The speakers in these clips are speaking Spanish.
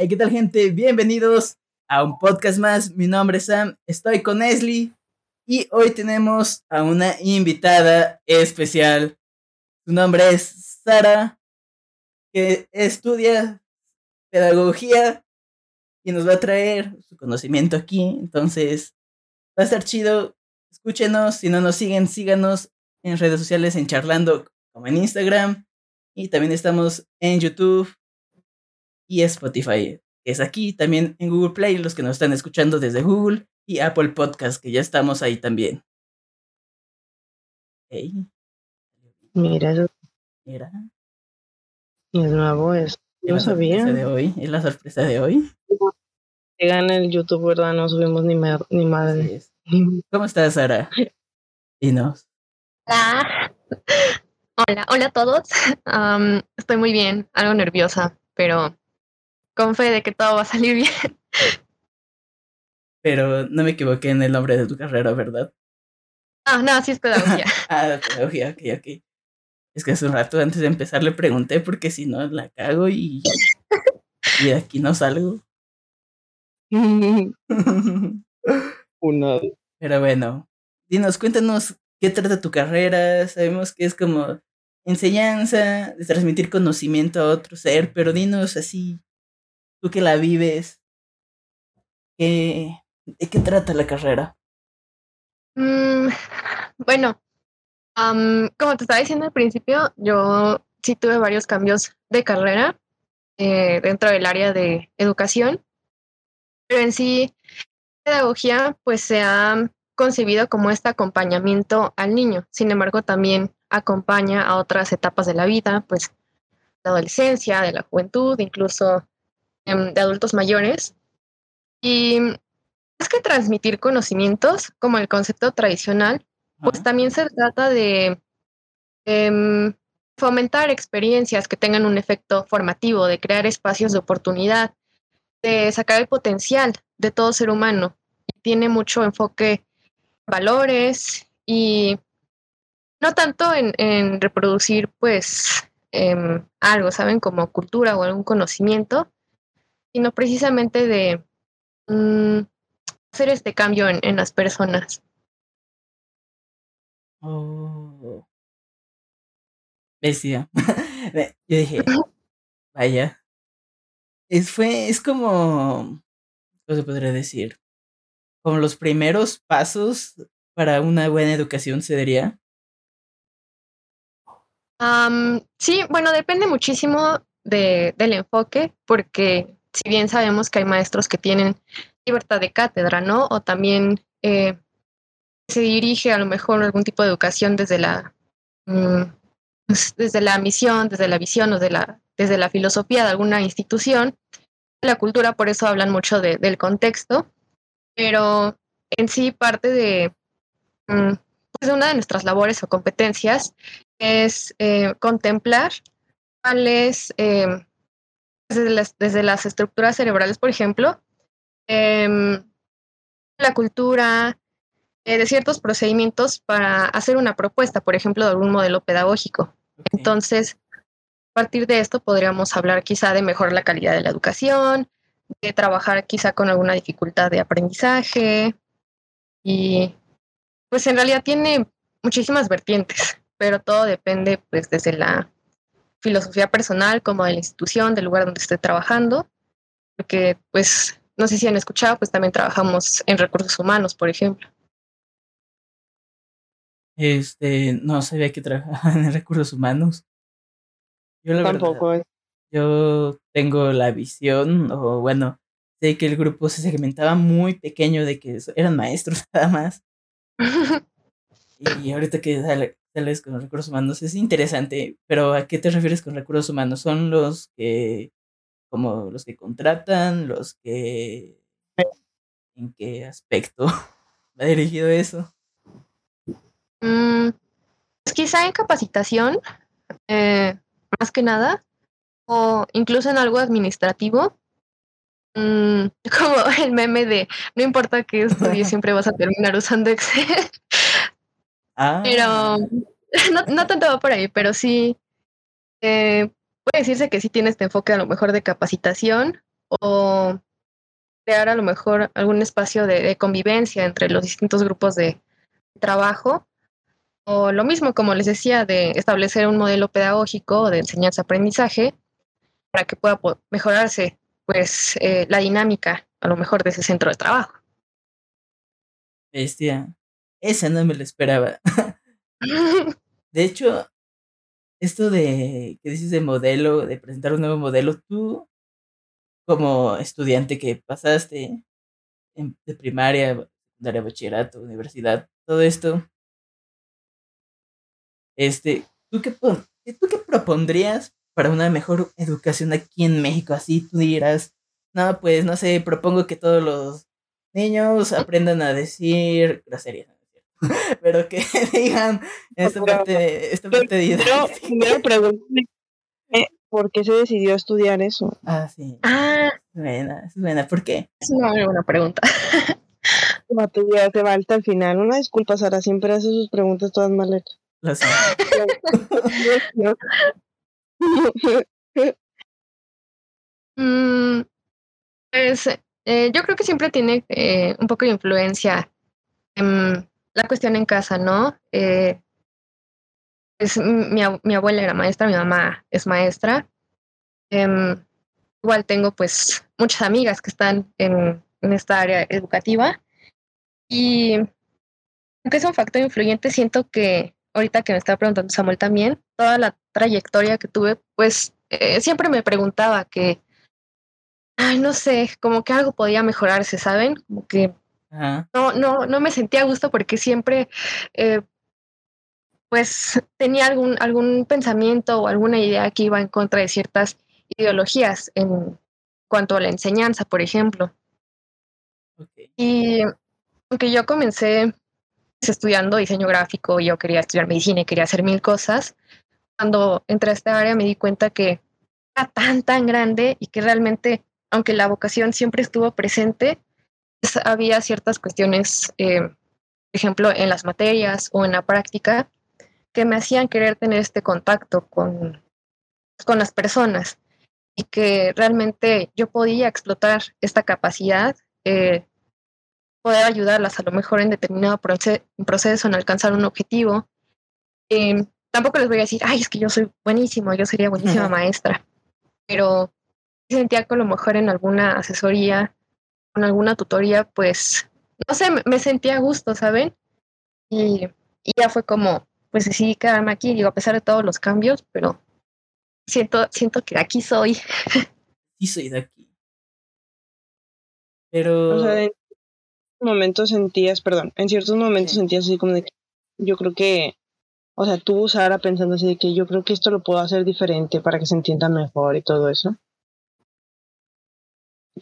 Hey, ¿qué tal gente? Bienvenidos a un podcast más. Mi nombre es Sam, estoy con Esli y hoy tenemos a una invitada especial. Su nombre es Sara, que estudia pedagogía y nos va a traer su conocimiento aquí. Entonces, va a estar chido. Escúchenos, si no nos siguen, síganos en redes sociales en Charlando como en Instagram y también estamos en YouTube y Spotify, que es aquí, también en Google Play, los que nos están escuchando desde Google y Apple Podcast, que ya estamos ahí también. Mira, eso. Mira. Es nuevo, es. No sabía. De hoy, es la sorpresa de hoy. Llega en el YouTube, ¿verdad? No subimos ni, ni madre. ¿Cómo estás, Sara? Dinos. Hola. Hola, hola a todos. estoy muy bien, algo nerviosa, pero con fe de que todo va a salir bien. Pero no me equivoqué en el nombre de tu carrera, ¿verdad? Ah, no, sí es pedagogía. ah, pedagogía, ok, ok. Es que hace un rato antes de empezar le pregunté porque si no la cago y, y aquí no salgo. Una. Pero bueno, dinos, cuéntanos qué trata tu carrera. Sabemos que es como enseñanza, de transmitir conocimiento a otro ser, pero dinos así, tú que la vives, ¿qué, ¿de qué trata la carrera? Mm, bueno, como te estaba diciendo al principio, yo sí tuve varios cambios de carrera eh, dentro del área de educación, pero en sí, pedagogía pues se ha concebido como este acompañamiento al niño. Sin embargo, también acompaña a otras etapas de la vida, pues la adolescencia, de la juventud, incluso de adultos mayores. Y es que transmitir conocimientos, como el concepto tradicional, pues también se trata de em, fomentar experiencias que tengan un efecto formativo, de crear espacios de oportunidad, de sacar el potencial de todo ser humano. Y tiene mucho enfoque valores y no tanto en, reproducir pues em, algo, ¿saben? Como cultura o algún conocimiento, sino precisamente de mm, hacer este cambio en, las personas. Oh. Decía. Yo dije, vaya. Es, fue, es como, ¿cómo se podría decir? Como los primeros pasos para una buena educación se diría sí, bueno, depende muchísimo de, del enfoque, porque si bien sabemos que hay maestros que tienen libertad de cátedra, ¿no? O también eh, se dirige a lo mejor algún tipo de educación desde la, mm, pues, desde la misión, desde la visión o de la, desde la filosofía de alguna institución. La cultura, por eso hablan mucho del contexto, pero en sí parte de, mm, pues una de nuestras labores o competencias es eh, contemplar cuáles, eh, desde, las, desde las estructuras cerebrales, por ejemplo, em, la cultura, eh, de ciertos procedimientos para hacer una propuesta, por ejemplo, de algún modelo pedagógico. Entonces, a partir de esto podríamos hablar quizá de mejorar la calidad de la educación, de trabajar quizá con alguna dificultad de aprendizaje y pues en realidad tiene muchísimas vertientes pero todo depende pues desde la filosofía personal como de la institución, del lugar donde esté trabajando, porque pues no sé si han escuchado, pues también trabajamos en recursos humanos, por ejemplo. Este, no sabía que trabajaban en recursos humanos. Yo Tampoco. yo tengo la visión, o bueno, sé que el grupo se segmentaba muy pequeño de que eran maestros nada más. y ahorita que sale, con los recursos humanos es interesante, pero ¿a qué te refieres con recursos humanos? ¿Son los que, como los que contratan, los que... ¿En qué aspecto va dirigido eso? Mm, pues quizá en capacitación, eh, más que nada, o incluso en algo administrativo, mm, como el meme de no importa qué estudies, siempre vas a terminar usando Excel. Ah. Pero no, no tanto va por ahí, pero sí eh, puede decirse que sí tiene este enfoque a lo mejor de capacitación o crear a lo mejor algún espacio de, de convivencia entre los distintos grupos de trabajo. O lo mismo, como les decía, de establecer un modelo pedagógico de enseñanza-aprendizaje para que pueda mejorarse pues eh, la dinámica a lo mejor de ese centro de trabajo. Bestia. Esa no me lo esperaba. De hecho, esto de que dices de modelo, de presentar un nuevo modelo, tú, como estudiante que pasaste en- de primaria, secundaria, bachillerato, universidad, todo esto, este, ¿tú qué, ¿tú qué propondrías para una mejor educación aquí en México? Así tú dirás, no, pues no sé, propongo que todos los niños aprendan a decir groserías. Pero que digan esta parte, esta parte primero, didáctica. primero pregúntame eh, por qué se decidió estudiar eso. Ah, sí. ah, buena, es buena. ¿Por qué? es una muy buena pregunta. Se va hasta el final. Una disculpa, Sara, siempre hace sus preguntas todas mal hechas. Lo sé. Mm, pues eh, yo creo que siempre tiene eh, un poco de influencia en la cuestión en casa, ¿no? Eh, m- mi, mi abuela era maestra, mi mamá es maestra. Em, igual tengo pues muchas amigas que están en, en esta área educativa y aunque es un factor influyente, siento que ahorita que me estaba preguntando Samuel también, toda la trayectoria que tuve, pues eh, siempre me preguntaba que Ay, no sé, como que algo podía mejorarse, ¿saben? Como que Ajá. no, no, no me sentía a gusto porque siempre, eh, pues, tenía algún, algún pensamiento o alguna idea que iba en contra de ciertas ideologías en cuanto a la enseñanza, por ejemplo. Y aunque yo comencé estudiando diseño gráfico, yo quería estudiar medicina y quería hacer mil cosas, cuando entré a esta área me di cuenta que era tan, tan grande y que realmente, aunque la vocación siempre estuvo presente, había ciertas cuestiones, eh, por ejemplo, en las materias o en la práctica, que me hacían querer tener este contacto con, con las personas y que realmente yo podía explotar esta capacidad, eh, poder ayudarlas a lo mejor en determinado proce- proceso, en alcanzar un objetivo. Eh, tampoco les voy a decir, ay, es que yo soy buenísimo, yo sería buenísima maestra, pero sentía que a lo mejor en alguna asesoría, con alguna tutoría, pues, no sé, me, sentía a gusto, ¿saben? Y, y ya fue como, pues decidí quedarme aquí, digo, a pesar de todos los cambios, pero siento, siento que aquí soy. Sí soy de aquí. Pero... O sea, en momentos sentías, perdón, en ciertos momentos Sí. sentías así como de que yo creo que, o sea, tú, Sara, pensando así de que yo creo que esto lo puedo hacer diferente para que se entienda mejor y todo eso.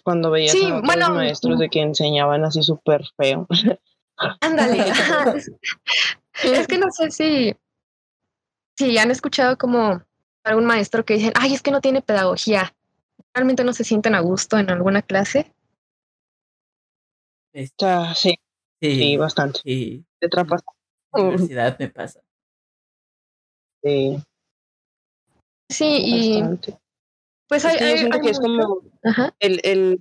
Cuando veías Sí, a otros bueno, maestros de que enseñaban así súper feo. Ándale. es que no sé si, si han escuchado como algún maestro que dicen, ay, es que no tiene pedagogía. Realmente no se sienten a gusto en alguna clase. O sea, sí, sí, sí, bastante. sí, Te atrapas. en la universidad me pasa. Sí, Sí, y bastante. Pues Es hay, que yo hay- siento hay que es como Ajá. el, el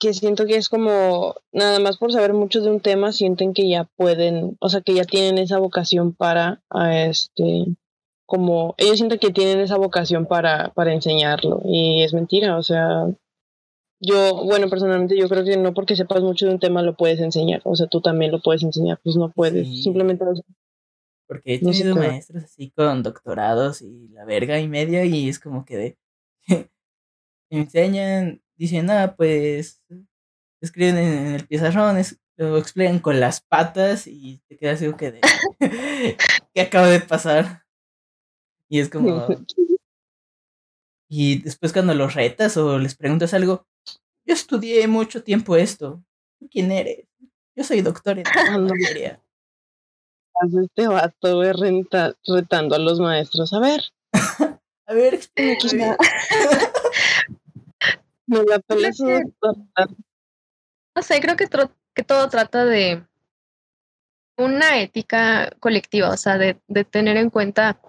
que siento que es como nada más por saber mucho de un tema sienten que ya pueden, o sea que ya tienen esa vocación para a este como ellos sienten que tienen esa vocación para para enseñarlo y es mentira, o sea, yo bueno, personalmente yo creo que no porque sepas mucho de un tema lo puedes enseñar, o sea, tú también lo puedes enseñar, pues no puedes, Sí. simplemente Porque he No tenido puede. maestros así con doctorados y la verga y media y es como que de... me enseñan, dicen, ah, pues escriben en, en el pizarrón, es- lo explican con las patas y te quedas algo que de... ¿Qué acaba de pasar? Y es como... Y después cuando los retas o les preguntas algo, yo estudié mucho tiempo esto. ¿Tú quién eres? Yo soy doctor en materia. Hace este vato güey, renta- retando a los maestros, a ver, A ver, explícame bien. me la pelas. No sé, creo que, que todo trata de una ética colectiva, o sea, de, de tener en cuenta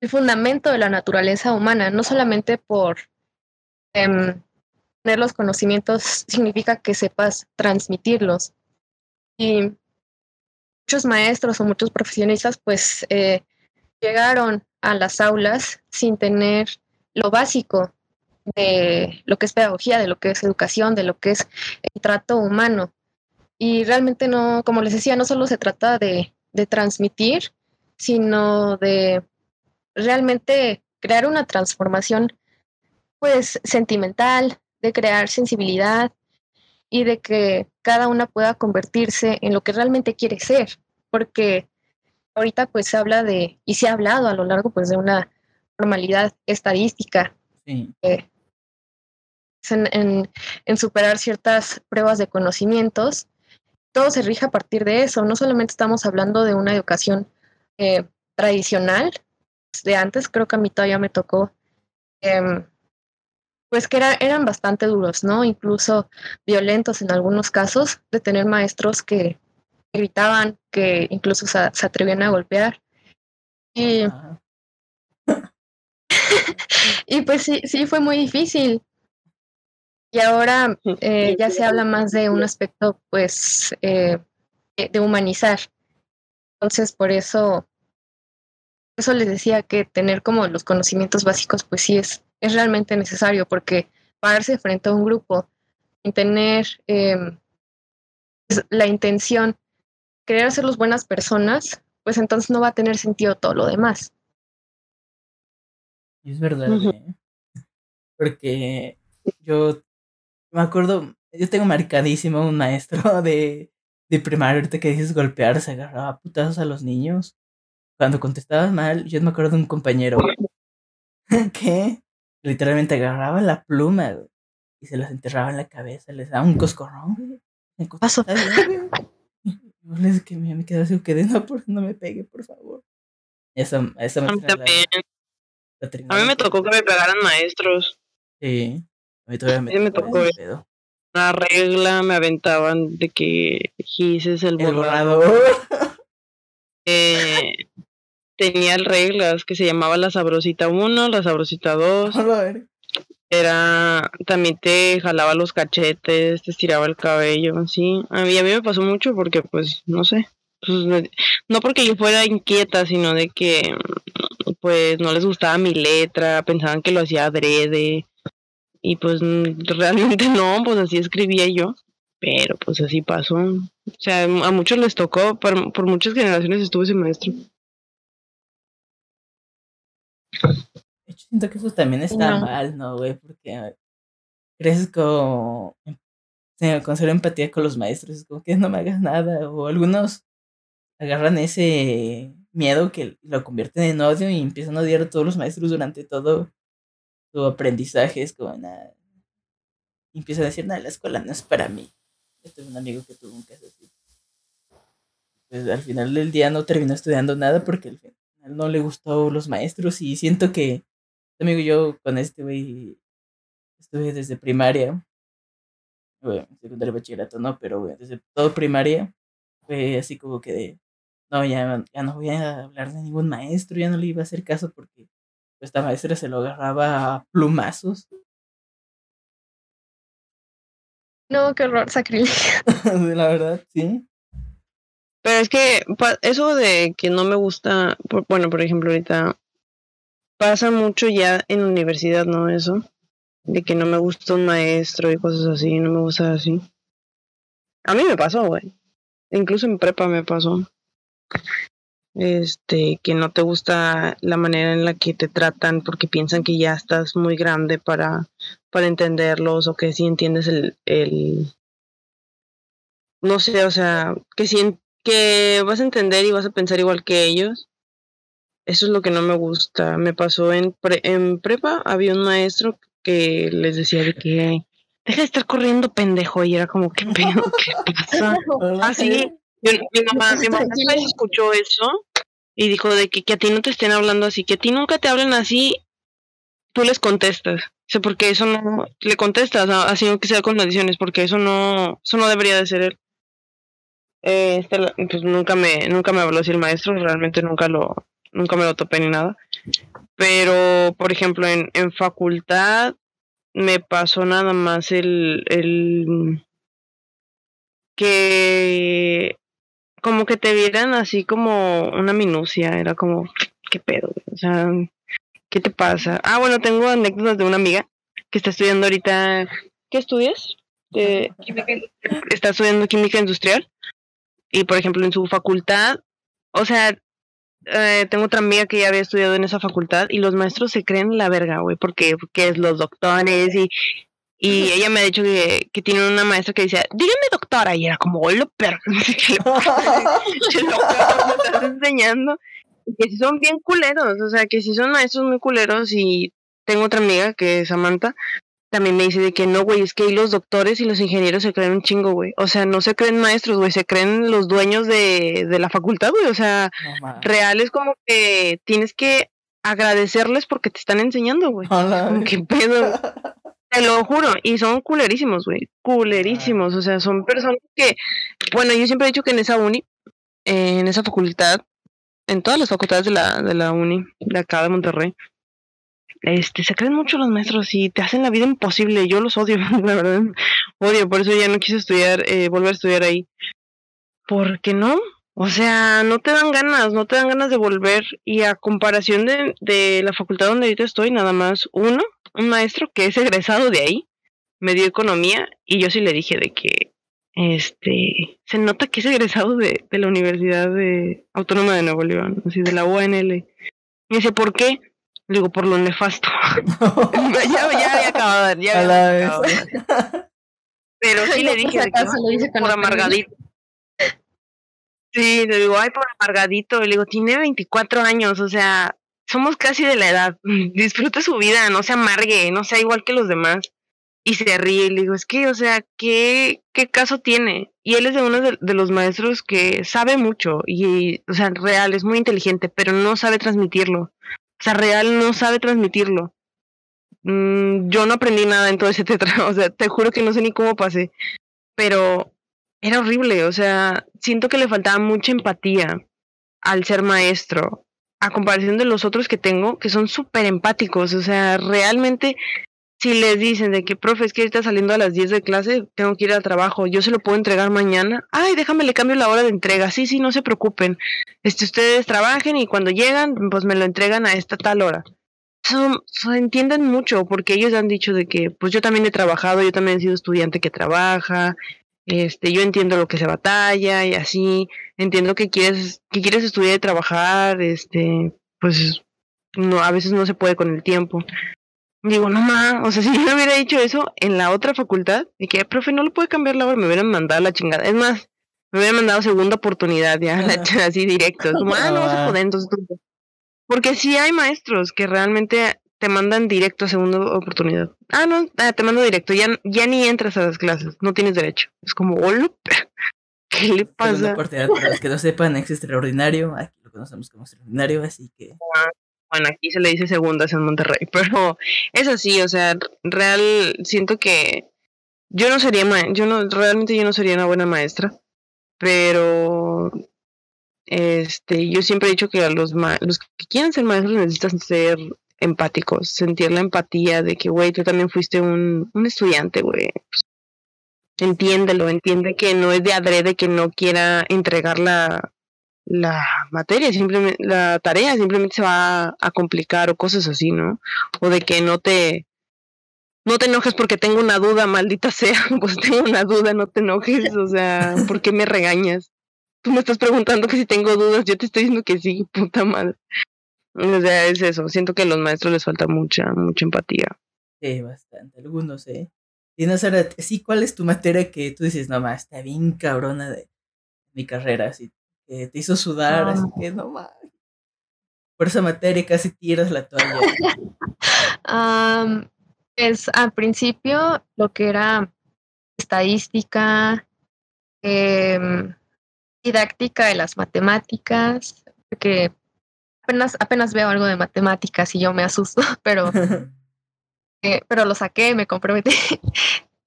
el fundamento de la naturaleza humana, no solamente por em, tener los conocimientos significa que sepas transmitirlos. Y muchos maestros o muchos profesionistas pues eh, llegaron a las aulas sin tener lo básico de lo que es pedagogía, de lo que es educación, de lo que es el trato humano. Y realmente no, como les decía, no solo se trata de, de transmitir, sino de realmente crear una transformación pues sentimental, de crear sensibilidad y de que cada una pueda convertirse en lo que realmente quiere ser, porque ahorita pues se habla de, y se ha hablado a lo largo pues de una formalidad estadística, Sí. eh, en, en- en superar ciertas pruebas de conocimientos, todo se rige a partir de eso, no solamente estamos hablando de una educación eh, tradicional de antes, creo que a mí todavía me tocó, em, pues que era- eran bastante duros, ¿no? Incluso violentos en algunos casos, de tener maestros que gritaban, que incluso se, se atrevían a golpear. Y, y pues sí, sí fue muy difícil. Y ahora eh, ya se habla más de un aspecto, pues, eh, de de humanizar. Entonces, por eso, por eso les decía que tener como los conocimientos básicos, pues sí es, es realmente necesario, porque pararse frente a un grupo y tener em, pues, la intención, querer hacerlos buenas personas, pues entonces no va a tener sentido todo lo demás. Y es verdad. ¿eh? Porque yo me acuerdo, yo tengo marcadísimo un maestro de, de primaria, ahorita que dices golpear, se agarraba putazos a los niños. Cuando contestabas mal, yo me acuerdo de un compañero que literalmente agarraba la pluma güey, y se las enterraba en la cabeza, les daba un coscorrón, güey. Me Paso. Yo les que me, me quedé así, quedé, no, por, no me pegue, por favor. Esa, esa A mí la- también. la A mí me tocó que me pegaran maestros. Sí. A mí todavía me, Sí, me tocó eso. pedo. Una regla me aventaban de que Gises el El borrador. borrador. eh, tenía reglas que se llamaba la sabrosita 1, la sabrosita 2. A ver. Era, también te jalaba los cachetes, te estiraba el cabello, sí. A mí, a mí me pasó mucho porque, pues, no sé. pues, no porque yo fuera inquieta, sino de que, pues, no les gustaba mi letra, pensaban que lo hacía adrede. Y pues, realmente no, pues así escribía yo. Pero pues así pasó. O sea, a muchos les tocó, por, por muchas generaciones estuvo ese maestro. Hecho, siento que eso también está No. mal, ¿no, güey? Porque a ver, creces con, cero empatía con los maestros. Es como que no me hagas nada. O algunos agarran ese miedo que lo convierten en odio y empiezan a odiar a todos los maestros durante todo su aprendizaje. Es como, nada. Y empiezan a decir, nada, la escuela no es para mí. Yo tuve un amigo que tuvo un caso así. Pues al final del día no terminó estudiando nada porque al final no le gustó los maestros y siento que amigo yo con este güey estuve desde primaria. Bueno, secundaria bachillerato no, pero güey, desde todo primaria fue así como que de no, ya, ya no voy a hablar de ningún maestro, ya no le iba a hacer caso porque pues, esta maestra se lo agarraba a plumazos. No, qué horror, sacrilegio. La verdad, sí. Pero es que eso de que no me gusta, por- bueno, por ejemplo, ahorita pasa mucho ya en universidad, ¿no? Eso, de que no me gusta un maestro y cosas así, no me gusta así. A mí me pasó, güey. Incluso en prepa me pasó. Este, que no te gusta la manera en la que te tratan porque piensan que ya estás muy grande para, para entenderlos o que sí entiendes el, el no sé, o sea, que si que vas a entender y vas a pensar igual que ellos. Eso es lo que no me gusta. Me pasó en, pre- en prepa, había un maestro que les decía de que deja de estar corriendo, pendejo. Y era como, ¿qué pedo? ¿Qué pasa? Ah, sí. Mi, mi mamá, mi mamá escuchó eso y dijo de que, que a ti no te estén hablando así, que a ti nunca te hablen así, tú les contestas. O sea, porque eso no, le contestas, así aunque sea con maldiciones, porque eso no, eso no debería de ser él. Eh, este, pues nunca me, nunca me habló así el maestro, realmente nunca lo, nunca me lo topé ni nada. Pero, por ejemplo, en, en facultad, me pasó nada más el, el que como que te vieran así como una minucia, era como, ¿qué pedo? O sea, ¿qué te pasa? Ah, bueno, tengo anécdotas de una amiga que está estudiando ahorita, ¿qué estudias? De está estudiando química industrial y por ejemplo en su facultad, o sea, eh, tengo otra amiga que ya había estudiado en esa facultad y los maestros se creen la verga, güey, porque, porque es los doctores y, y ella me ha dicho que, que tiene una maestra que decía, dígame doctora, y era como, hola, perro, qué estás enseñando. Que si son bien culeros, o sea, que si son maestros muy culeros y tengo otra amiga que es Samantha, también me dice de que no, güey, es que ahí los doctores y los ingenieros se creen un chingo, güey. O sea, no se creen maestros, güey, se creen los dueños de, de la facultad, güey. O sea, real es como que tienes que agradecerles porque te están enseñando, güey. Qué pedo. Te lo juro, y son culerísimos, güey, culerísimos, o sea, son personas que, bueno, yo siempre he dicho que en esa uni, en esa facultad, en todas las facultades de la, de la uni, de acá de Monterrey, este, se creen mucho los maestros y te hacen la vida imposible. Yo los odio, la verdad. Odio, por eso ya no quise estudiar, eh, volver a estudiar ahí. porque no? O sea, no te dan ganas, no te dan ganas de volver. Y a comparación de, de la facultad donde ahorita estoy, nada más uno, un maestro que es egresado de ahí, me dio economía y yo sí le dije de que, este, se nota que es egresado de, de la Universidad de Autónoma de Nuevo León, así de la UNL. Me dice, ¿por qué? Le digo, por lo nefasto. ya, ya había acabado, ya había acabado. Pero sí le dije, por amargadito. Sí, le digo, ay, por amargadito. Le digo, tiene 24 años, o sea, somos casi de la edad. Disfrute su vida, no se amargue, no sea igual que los demás. Y se ríe y le digo, es que, o sea, ¿qué, qué caso tiene? Y él es de uno de, de los maestros que sabe mucho y, o sea, real, es muy inteligente, pero no sabe transmitirlo. O sea, real no sabe transmitirlo. Mm, yo no aprendí nada en todo ese tetra, o sea, te juro que no sé ni cómo pasé, pero era horrible, o sea, siento que le faltaba mucha empatía al ser maestro, a comparación de los otros que tengo, que son súper empáticos, o sea, realmente si les dicen de que, profe, es que está saliendo a las 10 de clase, tengo que ir al trabajo, yo se lo puedo entregar mañana. Ay, déjame, le cambio la hora de entrega. Sí, sí, no se preocupen. Este, ustedes trabajen y cuando llegan, pues me lo entregan a esta tal hora. Son, entienden mucho porque ellos han dicho de que, pues yo también he trabajado, yo también he sido estudiante que trabaja, este, yo entiendo lo que se batalla y así, entiendo que quieres, que quieres estudiar y trabajar, este, pues no, a veces no se puede con el tiempo. Digo, no más, o sea, si yo me hubiera dicho eso en la otra facultad, de que, profe, no lo puede cambiar la hora, me hubieran mandado la chingada. Es más, me hubieran mandado segunda oportunidad ya, así directo. Como, ah, no vas a poder, entonces Porque sí hay maestros que realmente te mandan directo a segunda oportunidad. Ah, no, ah, te mando directo, ya, ya ni entras a las clases, no tienes derecho. Es como, hola, ¿qué le pasa? Para los que no sepan, es extraordinario, aquí lo conocemos como extraordinario, así que... Ah, bueno, aquí se le dice segundas en Monterrey, pero es así, o sea, real, siento que yo no sería, yo no, realmente yo no sería una buena maestra, pero este, yo siempre he dicho que a los, los que quieren ser maestros necesitan ser empáticos, sentir la empatía de que, güey, tú también fuiste un, un estudiante, güey. Pues, entiéndelo, entiende que no es de adrede que no quiera entregar la, la materia, simplemente, la tarea simplemente se va a, complicar o cosas así, ¿no? O de que no te, no te enojes porque tengo una duda, maldita sea, pues tengo una duda, no te enojes, o sea, ¿por qué me regañas? Tú me estás preguntando que si tengo dudas, yo te estoy diciendo que sí, puta madre. O sea, es eso, siento que a los maestros les falta mucha, mucha empatía. Sí, bastante, algunos, ¿eh? Y no sé, sí, ¿cuál es tu materia que tú dices, no, más, está bien cabrona de mi carrera, así te hizo sudar, así ah. que no más. Por esa materia casi tiras la toalla. es al principio lo que era estadística, em, didáctica de las matemáticas, porque apenas, apenas veo algo de matemáticas y yo me asusto, pero, eh, pero lo saqué, me comprometí.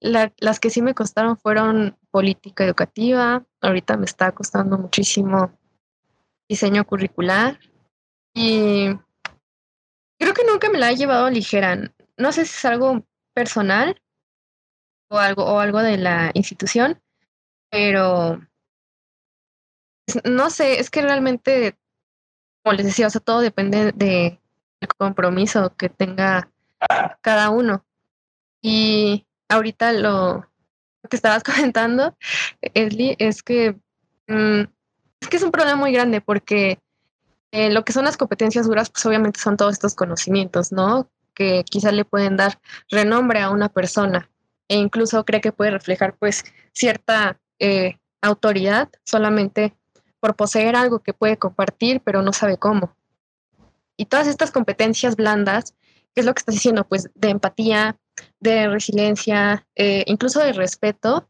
las que sí me costaron fueron política educativa, ahorita me está costando muchísimo diseño curricular y creo que nunca me la he llevado ligera. No sé si es algo personal o algo, o algo de la institución, pero no sé, es que realmente, como les decía, o sea, todo depende de el compromiso que tenga cada uno. Y ahorita lo, que estabas comentando, Esli, es que mm, es que es un problema muy grande porque eh, lo que son las competencias duras, pues obviamente son todos estos conocimientos, ¿no? Que quizás le pueden dar renombre a una persona e incluso cree que puede reflejar pues cierta eh, autoridad solamente por poseer algo que puede compartir, pero no sabe cómo. Y todas estas competencias blandas, ¿qué es lo que estás diciendo? Pues de empatía, de resiliencia, eh, incluso de respeto,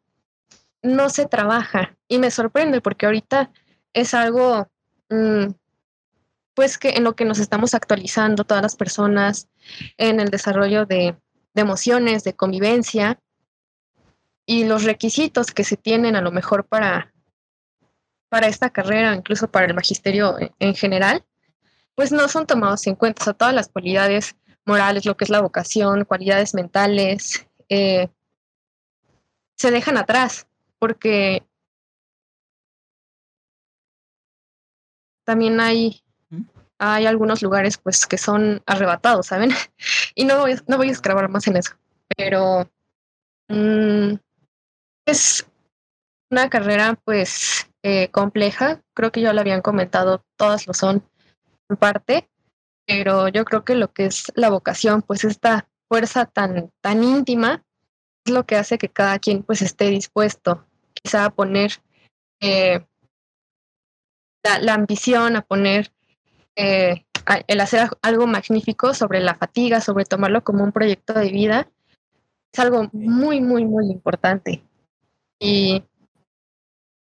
no se trabaja. Y me sorprende porque ahorita es algo, mm, pues que en lo que nos estamos actualizando todas las personas, en el desarrollo de, emociones, de convivencia, y los requisitos que se tienen a lo mejor para, para esta carrera, incluso para el magisterio en general, pues no son tomados en cuenta. O sea, todas las cualidades morales, lo que es la vocación, cualidades mentales, eh, se dejan atrás, porque también hay, hay algunos lugares pues que son arrebatados, ¿saben? Y no voy, no voy a escribir más en eso, pero mm, es una carrera pues eh, compleja, creo que ya lo habían comentado, todas lo son en parte, pero yo creo que lo que es la vocación, pues esta fuerza tan, tan íntima, es lo que hace que cada quien pues esté dispuesto quizá a poner eh, la, ambición, a poner eh, el hacer algo magnífico sobre la fatiga, sobre tomarlo como un proyecto de vida, es algo muy, muy, muy importante. Y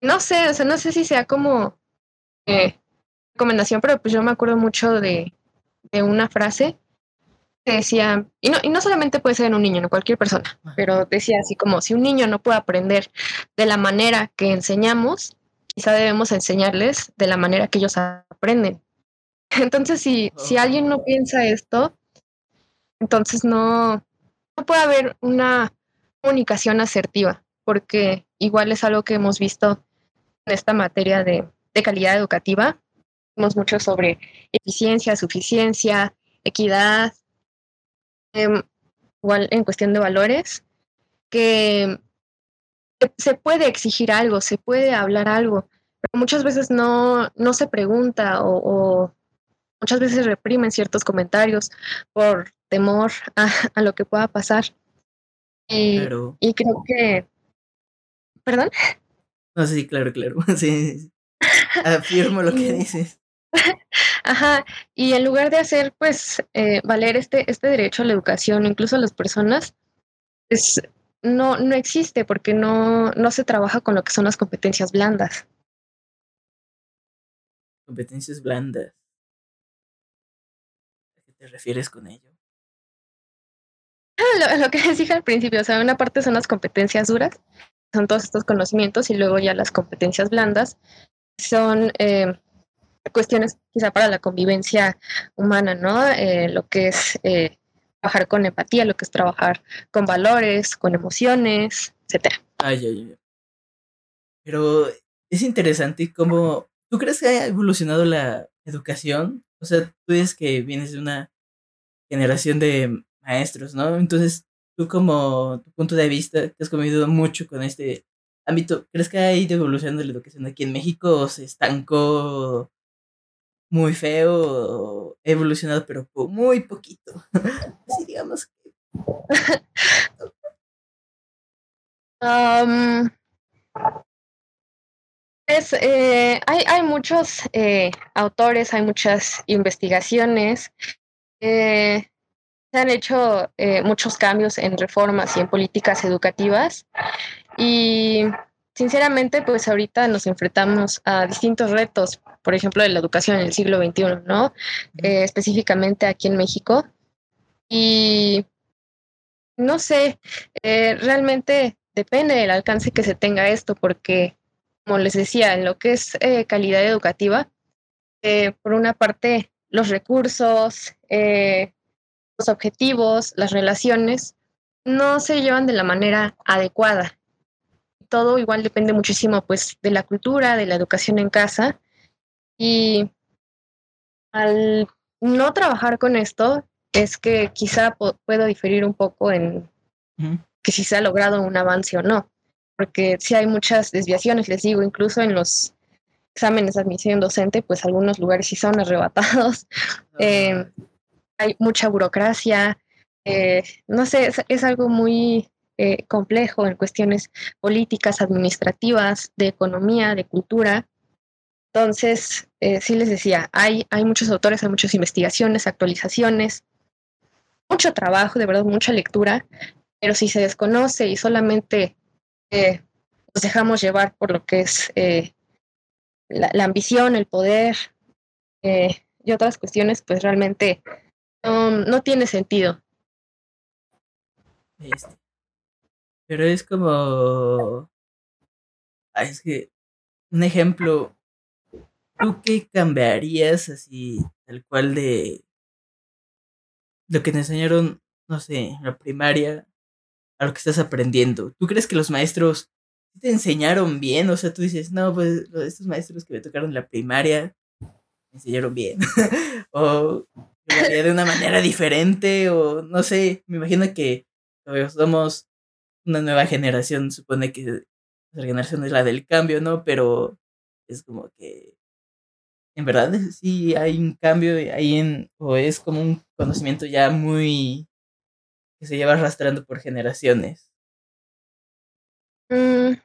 no sé, o sea, no sé si sea como eh, recomendación, pero pues yo me acuerdo mucho de, una frase que decía, y no, y no solamente puede ser en un niño, en cualquier persona, pero decía así como, si un niño no puede aprender de la manera que enseñamos, quizá debemos enseñarles de la manera que ellos aprenden. Entonces, si, si alguien no piensa esto, entonces no, no puede haber una comunicación asertiva, porque igual es algo que hemos visto en esta materia de, calidad educativa. Mucho sobre eficiencia, suficiencia, equidad, em, igual en cuestión de valores, que se puede exigir algo, se puede hablar algo, pero muchas veces no, no se pregunta o, muchas veces reprimen ciertos comentarios por temor a, lo que pueda pasar. Y, y creo que... ¿Perdón? No, sí, claro, claro. Sí, Afirmo lo que dices. Ajá, y en lugar de hacer, pues, eh, valer este, este derecho a la educación, incluso a las personas, pues, no, no existe porque no, no se trabaja con lo que son las competencias blandas. Competencias blandas. ¿A qué te refieres con ello? Lo, lo que dije al principio, o sea, una parte son las competencias duras son todos estos conocimientos y luego ya las competencias blandas son eh, cuestiones quizá para la convivencia humana, ¿no? Eh, lo que es eh, trabajar con empatía, lo que es trabajar con valores, con emociones, etcétera. Ay, ay, ay. Pero es interesante cómo... ¿Tú crees que ha evolucionado la educación? O sea, tú dices que vienes de una generación de maestros, ¿no? Entonces, tú como tu punto de vista, te has comido mucho con este ámbito, ¿crees que ha ido evolucionando la educación aquí en México o se estancó muy feo evolucionado pero muy poquito? Así digamos es, eh, hay, hay, muchos eh, autores, hay muchas investigaciones. Eh, se han hecho eh, muchos cambios en reformas y en políticas educativas y sinceramente pues ahorita nos enfrentamos a distintos retos, por ejemplo de la educación en el siglo XXI, ¿no? Eh, específicamente aquí en México. Y no sé, eh, realmente depende del alcance que se tenga esto, porque como les decía, en lo que es calidad educativa, por una parte los recursos, los objetivos, las relaciones, no se llevan de la manera adecuada. Todo igual depende muchísimo pues de la cultura, de la educación en casa. Y al no trabajar con esto es que quizá puedo diferir un poco en que si se ha logrado un avance o no, porque si hay muchas desviaciones, les digo, incluso en los exámenes de admisión docente, pues algunos lugares sí son arrebatados, eh, hay mucha burocracia, eh, no sé, es, algo muy eh, complejo en cuestiones políticas, administrativas, de economía, de cultura. Entonces, sí les decía, hay, hay muchos autores, hay muchas investigaciones, actualizaciones, mucho trabajo, de verdad, mucha lectura, pero si se desconoce y solamente nos dejamos llevar por lo que es la, ambición, el poder y otras cuestiones, pues realmente no tiene sentido. Este, pero es como. Ah, es que. Un ejemplo. ¿Tú qué cambiarías así, tal cual de. Lo que te enseñaron, no sé, en la primaria, a lo que estás aprendiendo? ¿Tú crees que los maestros te enseñaron bien? O sea, tú dices, no, pues estos maestros que me tocaron en la primaria me enseñaron bien. o de una manera diferente, o no sé, me imagino que somos una nueva generación, supone que la generación es la del cambio, ¿no? Pero es como que en verdad sí hay un cambio ahí en, o es como un conocimiento ya muy que se lleva arrastrando por generaciones. Mm,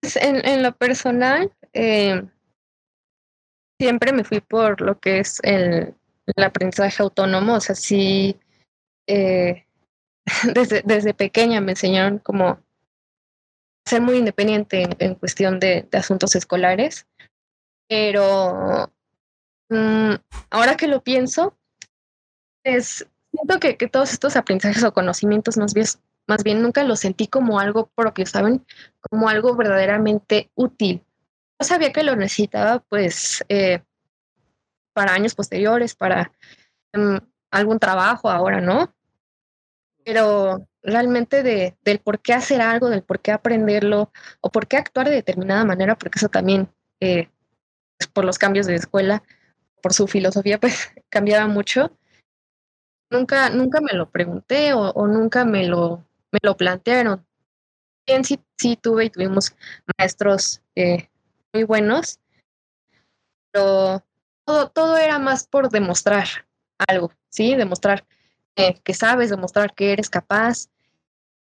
pues, en, en, lo personal, eh, siempre me fui por lo que es el, el aprendizaje autónomo, o sea, sí, eh, desde, desde pequeña me enseñaron como ser muy independiente en, cuestión de, asuntos escolares, pero mm, ahora que lo pienso, es, siento que, que, todos estos aprendizajes o conocimientos más bien, más bien nunca los sentí como algo propio, ¿saben? Como algo verdaderamente útil. Yo sabía que lo necesitaba, pues, eh, para años posteriores, para mm, algún trabajo ahora, ¿no? Pero realmente de, del por qué hacer algo, del por qué aprenderlo o por qué actuar de determinada manera, porque eso también, eh, pues, por los cambios de escuela, por su filosofía, pues cambiaba mucho. Nunca, nunca me lo pregunté o, nunca me lo, me lo plantearon. Bien, sí, sí tuve y tuvimos maestros eh, muy buenos, pero todo, todo era más por demostrar algo, ¿sí? Demostrar que sabes, demostrar que eres capaz,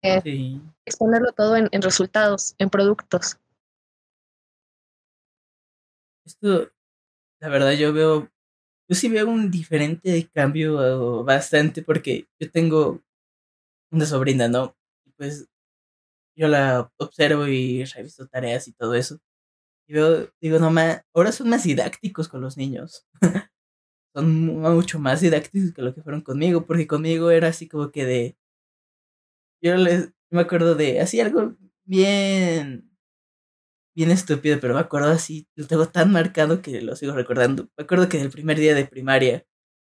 eh, exponerlo todo en, resultados, en productos. Esto, la verdad, yo veo, yo sí veo un diferente cambio bastante porque yo tengo una sobrina, ¿no? Pues yo la observo y reviso tareas y todo eso. Y veo, digo, no, ma, ahora son más didácticos con los niños. son mucho más didácticos que lo que fueron conmigo, porque conmigo era así como que de... Yo les, me acuerdo de, así algo bien, bien estúpido, pero me acuerdo así, lo tengo tan marcado que lo sigo recordando. Me acuerdo que en el primer día de primaria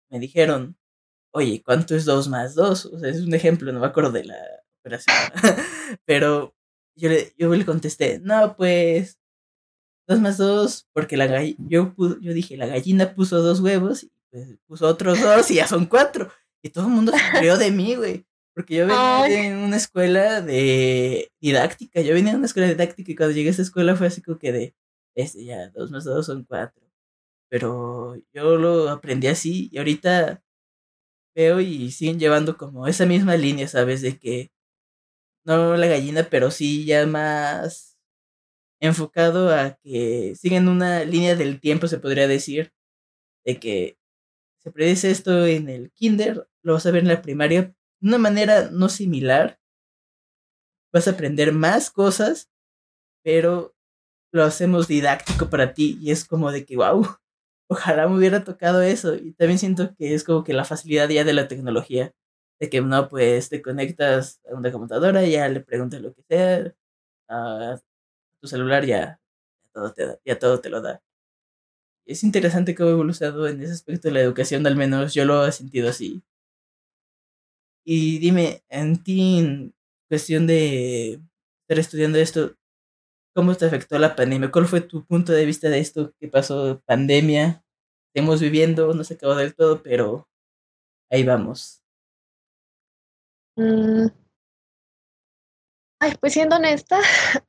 me dijeron, oye, ¿cuánto es 2 más 2? O sea, es un ejemplo, no me acuerdo de la operación. pero yo le, yo le contesté, no, pues dos más dos, porque la yo, yo dije, la gallina puso dos huevos, y pues, puso otros dos y ya son cuatro. Y todo el mundo se rió de mí, güey. Porque yo venía en una escuela de didáctica, yo venía en una escuela didáctica y cuando llegué a esa escuela fue así como que de, este ya, dos más dos son cuatro. Pero yo lo aprendí así y ahorita veo y siguen llevando como esa misma línea, ¿sabes? De que no la gallina, pero sí ya más enfocado a que siguen una línea del tiempo, se podría decir, de que se predice esto en el kinder, lo vas a ver en la primaria, de una manera no similar, vas a aprender más cosas, pero lo hacemos didáctico para ti y es como de que, wow, ojalá me hubiera tocado eso. Y también siento que es como que la facilidad ya de la tecnología, de que no, pues te conectas a una computadora, ya le preguntas lo que sea, tu celular ya, todo te ya todo te lo da. Es interesante cómo ha evolucionado en ese aspecto de la educación, al menos yo lo he sentido así. Y dime, en ti, en cuestión de estar estudiando esto, ¿cómo te afectó la pandemia? ¿Cuál fue tu punto de vista de esto que pasó? Pandemia, estamos viviendo, no se acabó del todo, pero ahí vamos. Mm. Ay, pues siendo honesta,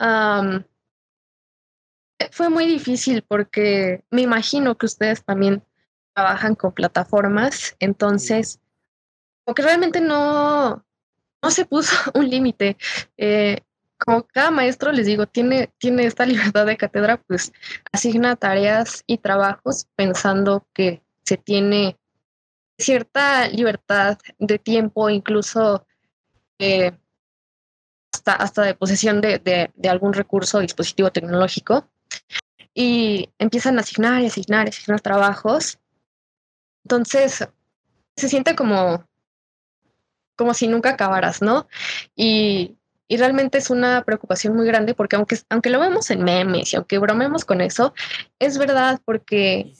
fue muy difícil porque me imagino que ustedes también trabajan con plataformas, entonces, porque realmente no, no se puso un límite. Eh, como cada maestro, les digo, tiene, tiene esta libertad de cátedra, pues asigna tareas y trabajos pensando que se tiene cierta libertad de tiempo, incluso eh, hasta, hasta de posesión de, de, algún recurso o dispositivo tecnológico. Y empiezan a asignar y asignar y asignar trabajos. Entonces, se siente como, como si nunca acabaras, ¿no? Y y realmente es una preocupación muy grande porque aunque, aunque lo vemos en memes y aunque bromemos con eso, es verdad porque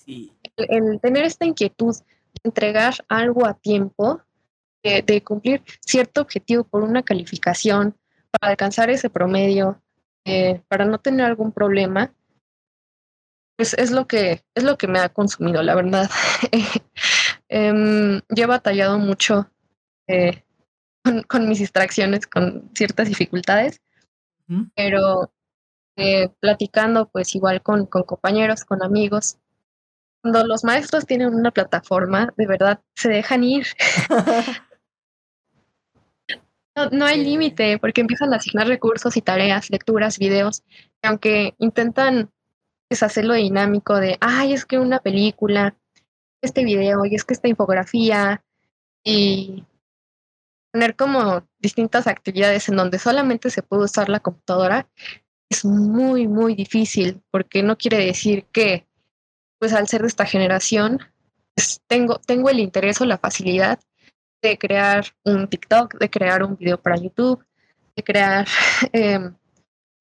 el, tener esta inquietud de entregar algo a tiempo, de, cumplir cierto objetivo por una calificación, para alcanzar ese promedio, eh, para no tener algún problema, pues es lo que, es lo que me ha consumido, la verdad. eh, yo he batallado mucho eh, con, mis distracciones, con ciertas dificultades, pero eh, platicando pues igual con, con compañeros, con amigos, cuando los maestros tienen una plataforma, de verdad se dejan ir. no, hay límite porque empiezan a asignar recursos y tareas, lecturas, videos, aunque intentan pues, hacerlo dinámico de, ay, es que una película, este video y es que esta infografía y tener como distintas actividades en donde solamente se puede usar la computadora es muy, muy difícil, porque no quiere decir que, pues al ser de esta generación, pues, tengo, tengo el interés o la facilidad de crear un TikTok, de crear un video para YouTube, de crear em,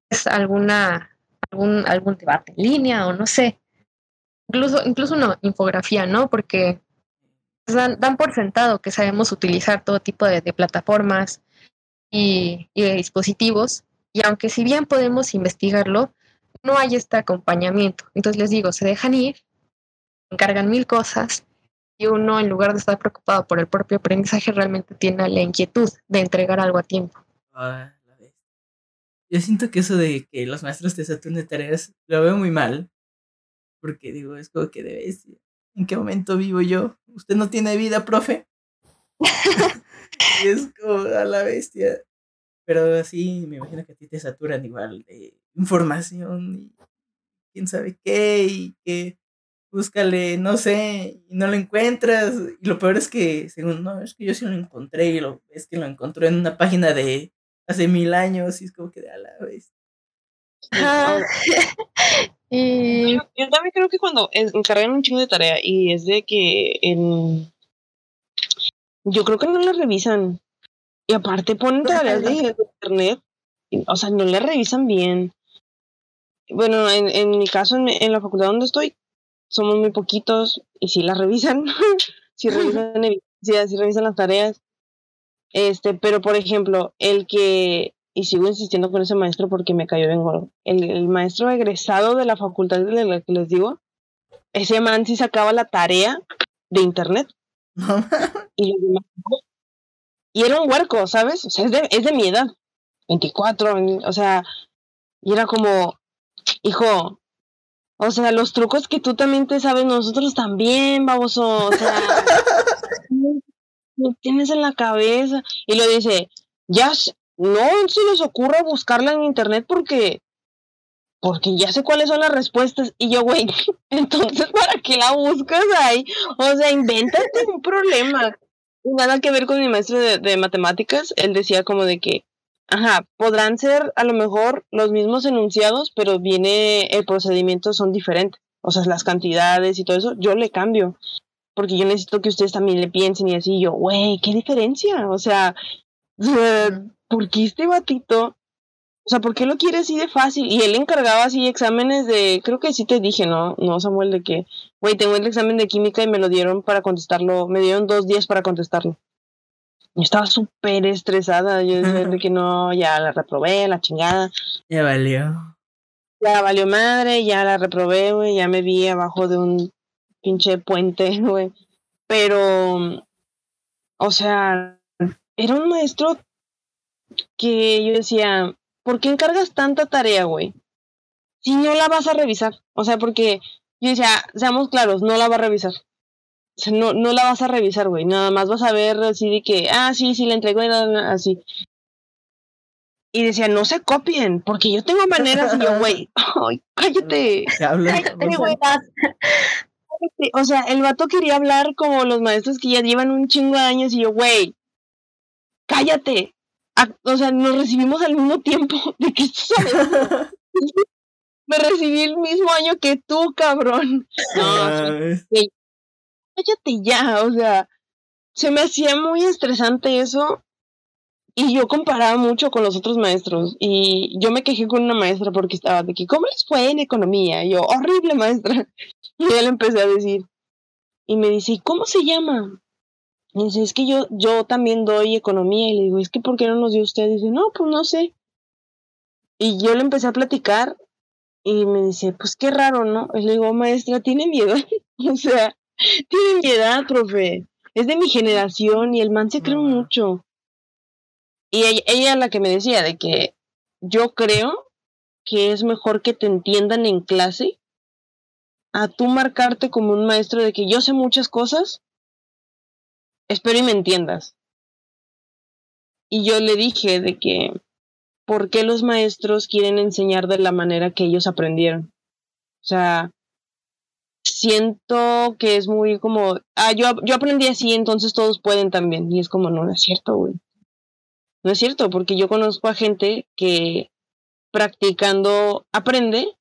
pues, alguna, algún, algún debate en línea o no sé. Incluso, incluso una infografía, ¿no? Porque dan, por sentado que sabemos utilizar todo tipo de, plataformas y, de dispositivos, y aunque si bien podemos investigarlo, no hay este acompañamiento. Entonces les digo, se dejan ir, encargan mil cosas y uno en lugar de estar preocupado por el propio aprendizaje realmente tiene la inquietud de entregar algo a tiempo. Ah, Yo siento que eso de que los maestros te saturen de tareas lo veo muy mal, porque digo, es como que debes ¿En qué momento vivo yo? ¿Usted no tiene vida, profe? y es como a la bestia. Pero sí, me imagino que a ti te saturan igual de información y quién sabe qué y que búscale, no sé, y no lo encuentras. Y lo peor es que, según, no, es que yo sí lo encontré y lo, es que lo encontró en una página de hace mil años y es como que de a la vez. Y... Yo, también creo que cuando encargan un chingo de tarea y es de que en... Yo creo que no la revisan. Y aparte ponen tareas de, internet. O sea, no la revisan bien. Bueno, en, en mi caso, en, la facultad donde estoy, somos muy poquitos y si la revisan. si revisan evidencias, si revisan las tareas. Este, pero por ejemplo, el que y sigo insistiendo con ese maestro porque me cayó bien gordo. El, maestro egresado de la facultad de la que les digo, ese man sí sacaba la tarea de internet. y, y era un huerco, ¿sabes? O sea, es de, es de mi edad, 24, o sea, y era como, hijo, o sea, los trucos que tú también te sabes, nosotros también, baboso, o sea, tienes en la cabeza. Y lo dice, ya, no se les ocurra buscarla en internet porque porque ya sé cuáles son las respuestas y yo, güey, entonces ¿para qué la buscas ahí? O sea, invéntate un problema. Nada que ver con mi maestro de, de, matemáticas, él decía como de que, ajá, podrán ser a lo mejor los mismos enunciados, pero viene, el procedimiento son diferentes. O sea, las cantidades y todo eso, yo le cambio. Porque yo necesito que ustedes también le piensen y así, yo, güey, ¿qué diferencia? O sea, ¿por qué este batito? O sea, ¿por qué lo quiere así de fácil? Y él encargaba así exámenes de, creo que sí te dije, ¿no? No, Samuel, de que, güey, tengo el examen de química y me lo dieron para contestarlo, me dieron dos días para contestarlo. Yo estaba súper estresada. Yo decía de que no, ya la reprobé, la chingada. Ya valió. Ya valió madre, ya la reprobé, güey. Ya me vi abajo de un pinche puente, güey. Pero, o sea, era un maestro que yo decía, ¿por qué encargas tanta tarea, güey? Si no la vas a revisar. O sea, porque yo decía, seamos claros, no la va a revisar. O sea, no, no la vas a revisar, güey. Nada más vas a ver así de que, ah, sí, sí, la entregó, así. Y decía, no se copien, porque yo tengo maneras. Y yo, güey, ay, cállate. Cállate, güey. O sea, el vato quería hablar como los maestros que ya llevan un chingo de años. Y yo, güey, cállate. o sea, nos recibimos al mismo tiempo. ¿De qué estás Me recibí el mismo año que tú, cabrón. No, cállate ya, o sea, se me hacía muy estresante eso y yo comparaba mucho con los otros maestros y yo me quejé con una maestra porque estaba de que, ¿cómo les fue en economía? Y yo, horrible maestra. Y él empecé a decir, y me dice, ¿y cómo se llama? Y dice, es que yo, yo también doy economía. Y le digo, es que ¿por qué no nos dio usted? Y dice, no, pues no sé. Y yo le empecé a platicar y me dice, pues qué raro, ¿no? Y le digo, maestra, ¿tiene miedo? o sea, tiene mi edad, profe. Es de mi generación y el man se cree mucho. Y ella, ella la que me decía de que yo creo que es mejor que te entiendan en clase a tú marcarte como un maestro de que yo sé muchas cosas, espero y me entiendas. Y yo le dije de que, ¿por qué los maestros quieren enseñar de la manera que ellos aprendieron? O sea, siento que es muy como, ah, yo, yo aprendí así, entonces todos pueden también. Y es como, no, no es cierto, güey. No es cierto, porque yo conozco a gente que practicando aprende,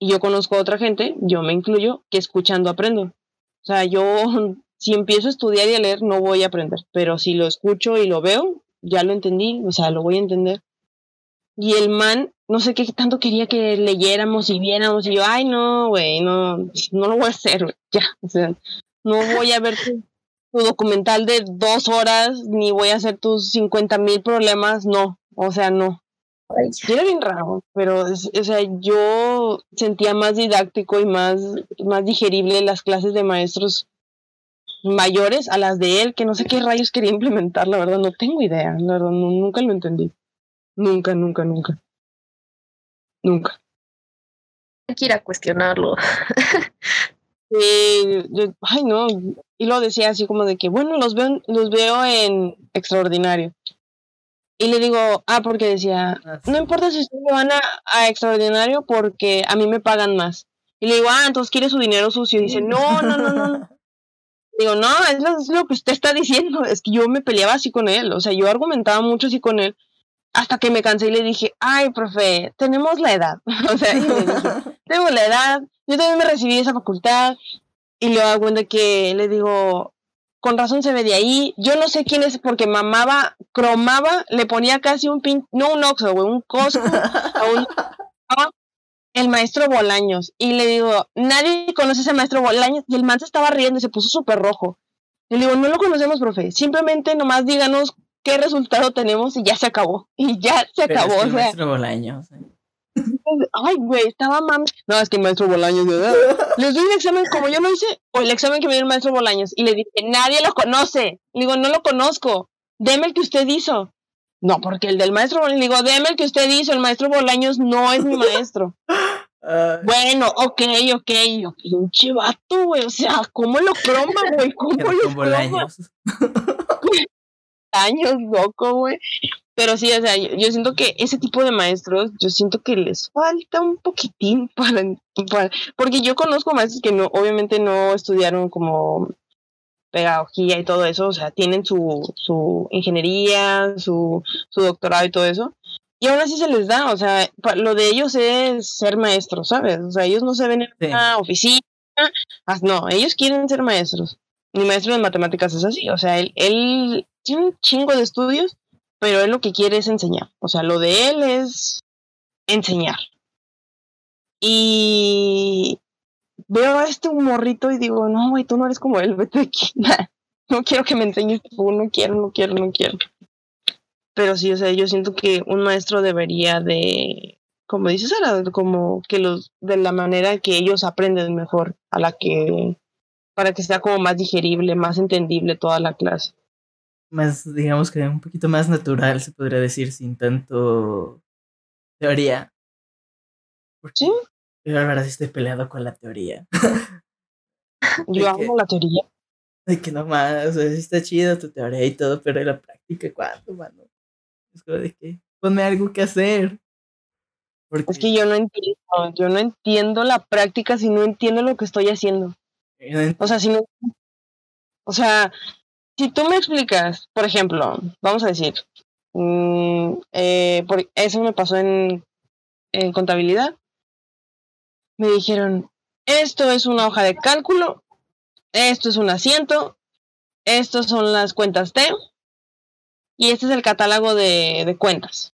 y yo conozco a otra gente, yo me incluyo, que escuchando aprendo. O sea, yo si empiezo a estudiar y a leer, no voy a aprender, pero si lo escucho y lo veo, ya lo entendí, o sea, lo voy a entender. Y el man no sé qué tanto quería que leyéramos y viéramos. Y yo, ay, no, güey, no, no lo voy a hacer, ya. O sea, no voy a ver tu, documental de dos horas, ni voy a hacer tus 50 mil problemas, no. O sea, no. Era bien raro, pero, o sea, yo sentía más didáctico y más, más digerible las clases de maestros mayores a las de él, que no sé qué rayos quería implementar, la verdad, no tengo idea, la verdad, nunca lo entendí. Nunca, nunca, nunca. Nunca. Hay que ir a cuestionarlo. ay, no. Y lo decía así como de que, bueno, los veo, los veo en extraordinario. Y le digo, ah, porque decía, ah, no importa si ustedes van a, a, extraordinario porque a mí me pagan más. Y le digo, ah, entonces quiere su dinero sucio. Y dice, no, no, no, no. digo, no, es lo, es lo, que usted está diciendo. Es que yo me peleaba así con él. O sea, yo argumentaba mucho así con él hasta que me cansé y le dije, ay, profe, tenemos la edad. o sea, y le dije, tengo la edad, yo también me recibí de esa facultad. Y le hago cuenta que le digo, con razón se ve de ahí. Yo no sé quién es porque mamaba, cromaba, le ponía casi un pin, no un oxo, güey, un cosco el maestro Bolaños. Y le digo, nadie conoce a ese maestro Bolaños. Y el man se estaba riendo y se puso súper rojo. Y le digo, no lo conocemos, profe. Simplemente nomás díganos qué resultado tenemos y ya se acabó. Y ya se acabó. o sea, maestro Bolaños. Ay, güey, estaba mami. No, es que el maestro Bolaños. Les doy el examen como yo lo hice, o el examen que me dio el maestro Bolaños. Y le dije, nadie lo conoce. Le digo, no lo conozco. Deme el que usted hizo. No, porque el del maestro Bolaños, le digo, deme el que usted hizo. El maestro Bolaños no es mi maestro. bueno, ok, ok, pinche vato, güey. O sea, ¿cómo lo croma, güey? ¿Cómo lo croma? años, loco, güey. Pero sí, o sea, yo, siento que ese tipo de maestros, yo siento que les falta un poquitín para, porque yo conozco maestros que no, obviamente no estudiaron como pedagogía y todo eso, o sea, tienen su, su ingeniería, su, su doctorado y todo eso, y aún así se les da, o sea, lo de ellos es ser maestros, ¿sabes? O sea, ellos no se ven en una oficina, no, ellos quieren ser maestros. Mi maestro de matemáticas es así, o sea, él, él tiene un chingo de estudios, pero él lo que quiere es enseñar. O sea, lo de él es enseñar. Y veo a este morrito y digo, no, güey, tú no eres como él, vete aquí. no quiero que me enseñes tú, no quiero, no quiero, no quiero. Pero sí, o sea, yo siento que un maestro debería de, como dices Sara, como que los, de la manera que ellos aprenden mejor, a la que, para que sea como más digerible, más entendible toda la clase. Más, digamos que un poquito más natural, se podría decir, sin tanto teoría. Sí. Yo la verdad sí estoy peleado con la teoría. Yo amo la teoría. De que nomás, o sea, sí está chido tu teoría y todo, pero en la práctica, ¿cuánto, mano? Es como de que ponme algo que hacer. Es que yo no entiendo, yo no entiendo la práctica si no entiendo lo que estoy haciendo. O sea, si no, o sea, si tú me explicas, por ejemplo, vamos a decir, mm, eh, por, eso me pasó en, en contabilidad. Me dijeron, esto es una hoja de cálculo, esto es un asiento, estos son las cuentas T y este es el catálogo de, de cuentas.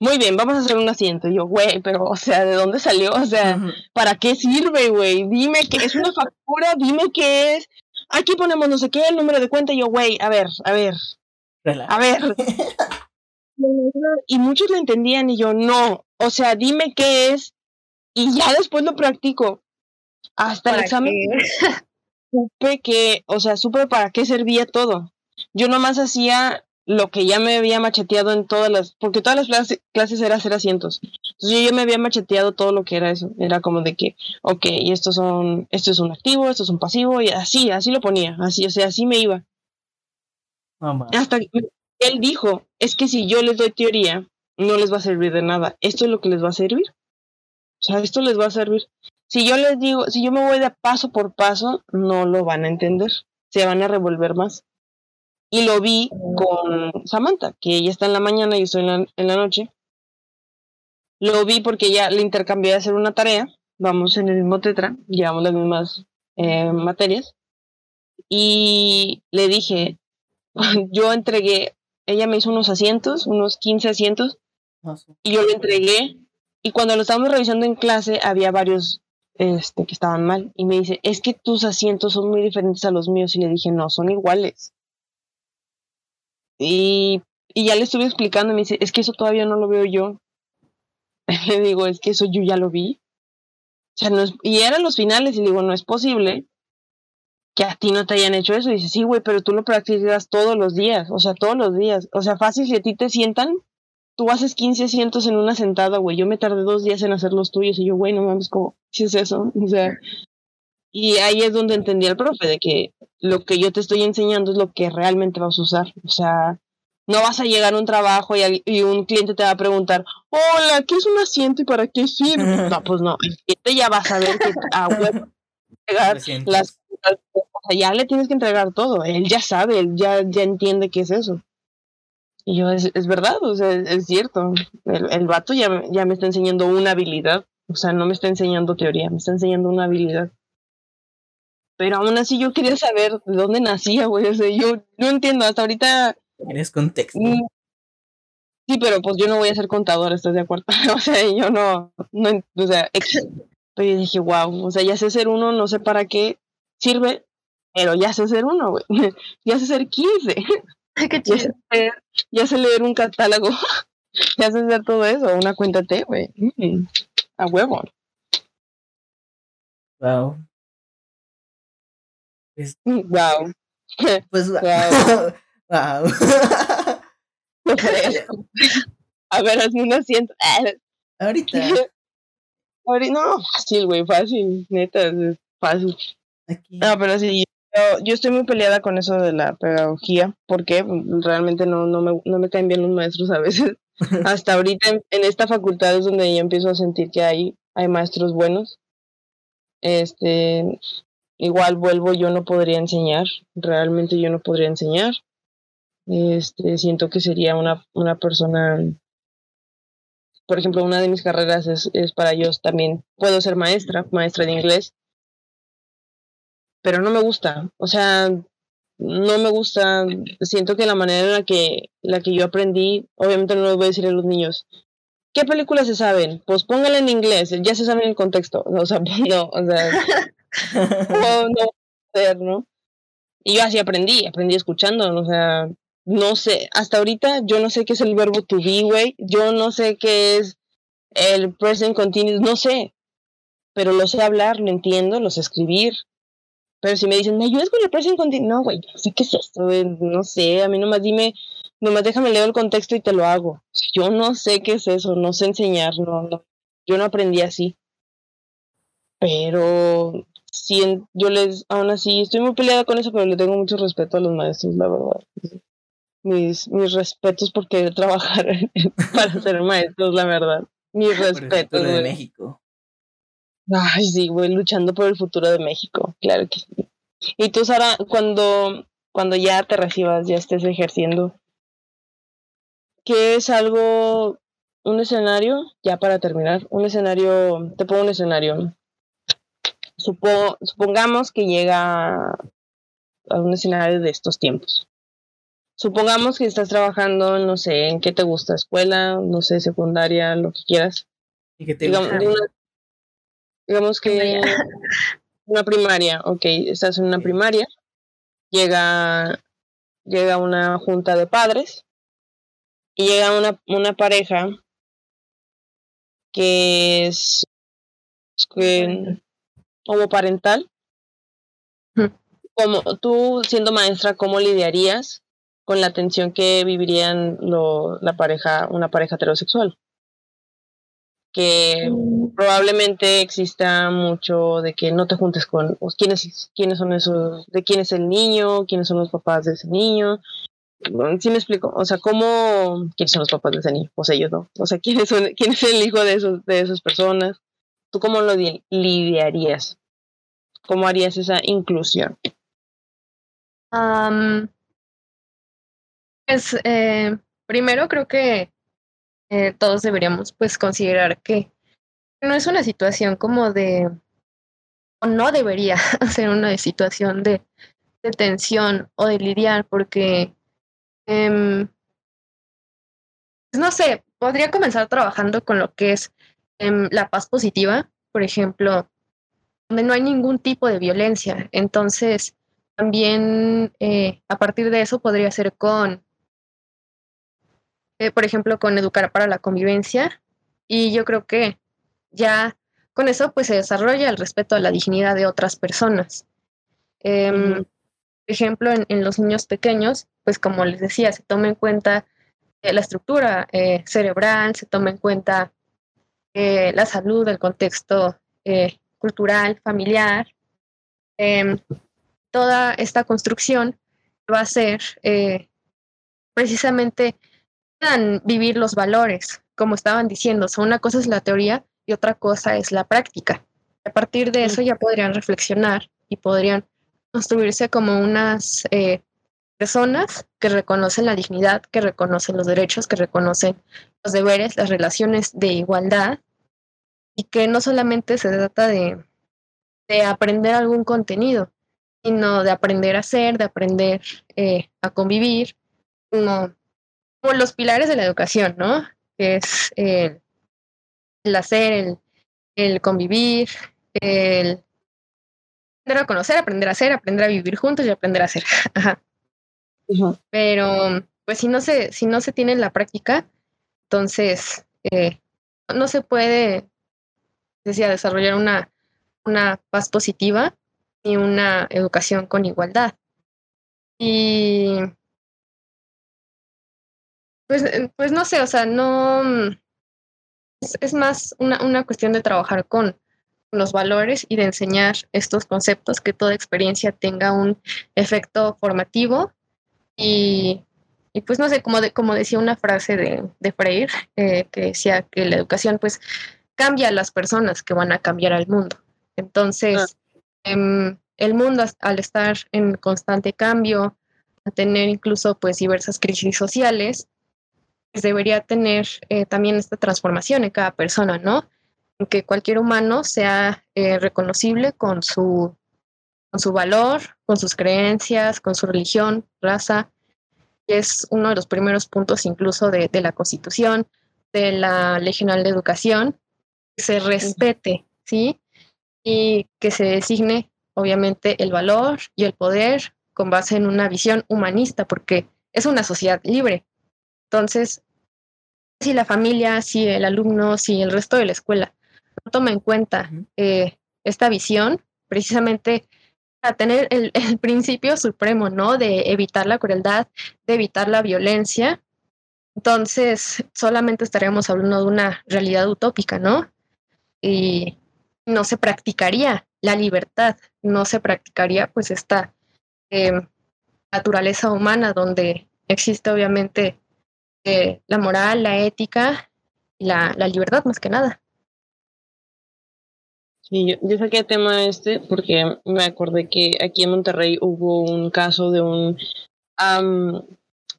Muy bien, vamos a hacer un asiento. Y yo, güey, pero, o sea, ¿de dónde salió? O sea, ¿para qué sirve, güey? Dime que es una factura, dime qué es. Aquí ponemos no sé qué, el número de cuenta. Y yo, güey, a ver, a ver, a ver. y muchos lo entendían y yo, no. O sea, dime qué es y ya después lo practico. Hasta el examen supe que, o sea, supe para qué servía todo. Yo nomás hacía lo que ya me había macheteado en todas las, porque todas las clases, clases era hacer asientos. Entonces yo ya me había macheteado todo lo que era eso. Era como de que, ok, y estos son, esto es un activo, esto es un pasivo, y así, así lo ponía, así, o sea, así me iba. Hasta que él dijo, es que si yo les doy teoría, no les va a servir de nada. Esto es lo que les va a servir. O sea, esto les va a servir. Si yo les digo, si yo me voy de paso por paso, no lo van a entender. Se van a revolver más. Y lo vi con Samantha, que ella está en la mañana y yo estoy en la, en la noche. Lo vi porque ella le intercambié de hacer una tarea. Vamos en el mismo tetra, llevamos las mismas eh, materias. Y le dije, yo entregué, ella me hizo unos asientos, unos 15 asientos, y yo le entregué. Y cuando lo estábamos revisando en clase, había varios este, que estaban mal. Y me dice, es que tus asientos son muy diferentes a los míos. Y le dije, no, son iguales. Y, y ya le estuve explicando, me dice, es que eso todavía no lo veo yo. le digo, es que eso yo ya lo vi. O sea, no es, y eran los finales y le digo, no es posible que a ti no te hayan hecho eso. Y dice, sí, güey, pero tú lo practicas todos los días, o sea, todos los días. O sea, fácil, si a ti te sientan, tú haces 15 asientos en una sentada, güey. Yo me tardé dos días en hacer los tuyos y yo, güey, no mames, como, si es eso? O sea, y ahí es donde entendí al profe, de que lo que yo te estoy enseñando es lo que realmente vas a usar. O sea, no vas a llegar a un trabajo y, un cliente te va a preguntar, hola, ¿qué es un asiento y para qué sirve? No, pues no, el cliente ya va a saber que a entregar las o sea, ya le tienes que entregar todo, él ya sabe, él ya, ya entiende qué es eso. Y yo, es, es verdad, o sea, es, cierto, el, el vato ya, ya me está enseñando una habilidad, o sea, no me está enseñando teoría, me está enseñando una habilidad. Pero aún así yo quería saber de dónde nacía, güey. O sea, yo no entiendo, hasta ahorita. Eres contexto. Mm, sí, pero pues yo no voy a ser contador, ¿estás de acuerdo? o sea, yo no, no o sea, pero yo dije, wow, o sea, ya sé ser uno, no sé para qué sirve, pero ya sé ser uno, güey. ya sé ser 15. Qué. Ya, sé, ya sé leer un catálogo. ya sé hacer todo eso, una cuenta T, güey. Mm, a huevo. Wow. Wow. Pues wow. wow. A ver, hazme un asiento. Ahorita. Ahorita, no, fácil, güey, fácil, neta, es fácil. Aquí. No, pero sí, yo, yo, estoy muy peleada con eso de la pedagogía, porque realmente no, no, me, no me caen bien los maestros a veces. Hasta ahorita en, en, esta facultad es donde yo empiezo a sentir que hay, hay maestros buenos. Este, igual vuelvo, yo no podría enseñar, realmente yo no podría enseñar. Este, siento que sería una, una persona, por ejemplo, una de mis carreras es, es para ellos también, puedo ser maestra, maestra de inglés, pero no me gusta, o sea, no me gusta, siento que la manera en la que, la que yo aprendí, obviamente no lo voy a decir a los niños, ¿qué películas se saben? Pues póngala en inglés, ya se sabe el contexto, o sea, no, o sea, no, no ¿no? Y yo así aprendí, aprendí escuchando, o sea, no sé, hasta ahorita yo no sé qué es el verbo to be, güey, yo no sé qué es el present continuous, no sé, pero lo sé hablar, lo entiendo, lo sé escribir. Pero si me dicen, ¿me ayudas con el present continuous? No, güey, no sé qué es esto, güey, no sé, a mí nomás dime, nomás déjame leer el contexto y te lo hago. yo no sé qué es eso, no sé enseñar, no, no, yo no aprendí así. Pero si yo les, aún así, estoy muy peleada con eso, pero le tengo mucho respeto a los maestros, la verdad mis, mis respetos por querer trabajar para ser maestros, la verdad. Mis respetos. de México. Ay, sí, voy luchando por el futuro de México, claro que sí. Y tú, Sara, cuando, cuando ya te recibas, ya estés ejerciendo, ¿qué es algo, un escenario, ya para terminar, un escenario, te pongo un escenario. Supongamos que llega a un escenario de estos tiempos. Supongamos que estás trabajando, no sé, en qué te gusta, escuela, no sé, secundaria, lo que quieras. ¿Y que te digamos, digamos que una primaria, ok, estás en una primaria, llega, llega una junta de padres y llega una, una pareja que es, que, parental. Como tú siendo maestra, ¿cómo lidiarías con la tensión que vivirían lo, la pareja, una pareja heterosexual. Que mm. probablemente exista mucho de que no te juntes con quiénes, quiénes son esos, de quién es el niño, quiénes son los papás de ese niño. ¿Sí me explico? O sea, ¿cómo, quiénes son los papás de ese niño? Pues ellos no. O sea, ¿quién es, quién es el hijo de, esos, de esas personas? ¿Tú cómo lo lidiarías? ¿Cómo harías esa inclusión? Pues eh, primero creo que eh, todos deberíamos pues considerar que no es una situación como de, o no debería ser una situación de, de tensión o de lidiar porque, pues, no sé, podría comenzar trabajando con lo que es em, la paz positiva, por ejemplo, donde no hay ningún tipo de violencia. Entonces, también eh, a partir de eso podría ser con eh, por ejemplo, con Educar para la Convivencia. Y yo creo que ya con eso pues se desarrolla el respeto a la dignidad de otras personas. Em, por ejemplo, en, los niños pequeños, pues como les decía, se toma en cuenta eh, la estructura cerebral, se toma en cuenta la salud, el contexto cultural, familiar. Em, toda esta construcción va a ser precisamente vivir los valores, como estaban diciendo. O una cosa es la teoría y otra cosa es la práctica. A partir de eso ya podrían reflexionar y podrían construirse como unas eh, personas que reconocen la dignidad, que reconocen los derechos, que reconocen los deberes, las relaciones de igualdad y que no solamente se trata de, de aprender algún contenido, sino de aprender a ser, de aprender eh, a convivir, como los pilares de la educación, ¿no? Que es el, hacer, el, convivir, el aprender a conocer, aprender a hacer, aprender a vivir juntos y aprender a hacer. Pero, pues si no se, si no se tiene la práctica, entonces eh, no se puede, decía, desarrollar una, una paz positiva ni una educación con igualdad. Y pues, pues no sé, o sea, no. Es, más una, una, cuestión de trabajar con los valores y de enseñar estos conceptos, que toda experiencia tenga un efecto formativo. Y, y pues no sé, como, de, como decía una frase de, de Freire, eh, que decía que la educación pues cambia a las personas que van a cambiar al mundo. Entonces, em, el mundo al estar en constante cambio, a tener incluso pues diversas crisis sociales, pues, debería tener eh, también esta transformación en cada persona, ¿no? En que cualquier humano sea eh, reconocible con su, con su valor, con sus creencias, con su religión, raza. Es uno de los primeros puntos incluso de, de la Constitución, de la Ley General de Educación, se respete, ¿sí? Y que se designe, obviamente, el valor y el poder con base en una visión humanista, porque es una sociedad libre. Entonces, si la familia, si el alumno, si el resto de la escuela no toma en cuenta eh, esta visión, precisamente para tener el, el, principio supremo, ¿no? De evitar la crueldad, de evitar la violencia, entonces solamente estaríamos hablando de una realidad utópica, ¿no? Y no se practicaría la libertad, no se practicaría pues esta eh, naturaleza humana donde existe obviamente eh, la moral, la ética y la, la, libertad más que nada. Sí, yo, yo saqué el tema este porque me acordé que aquí en Monterrey hubo un caso de un um,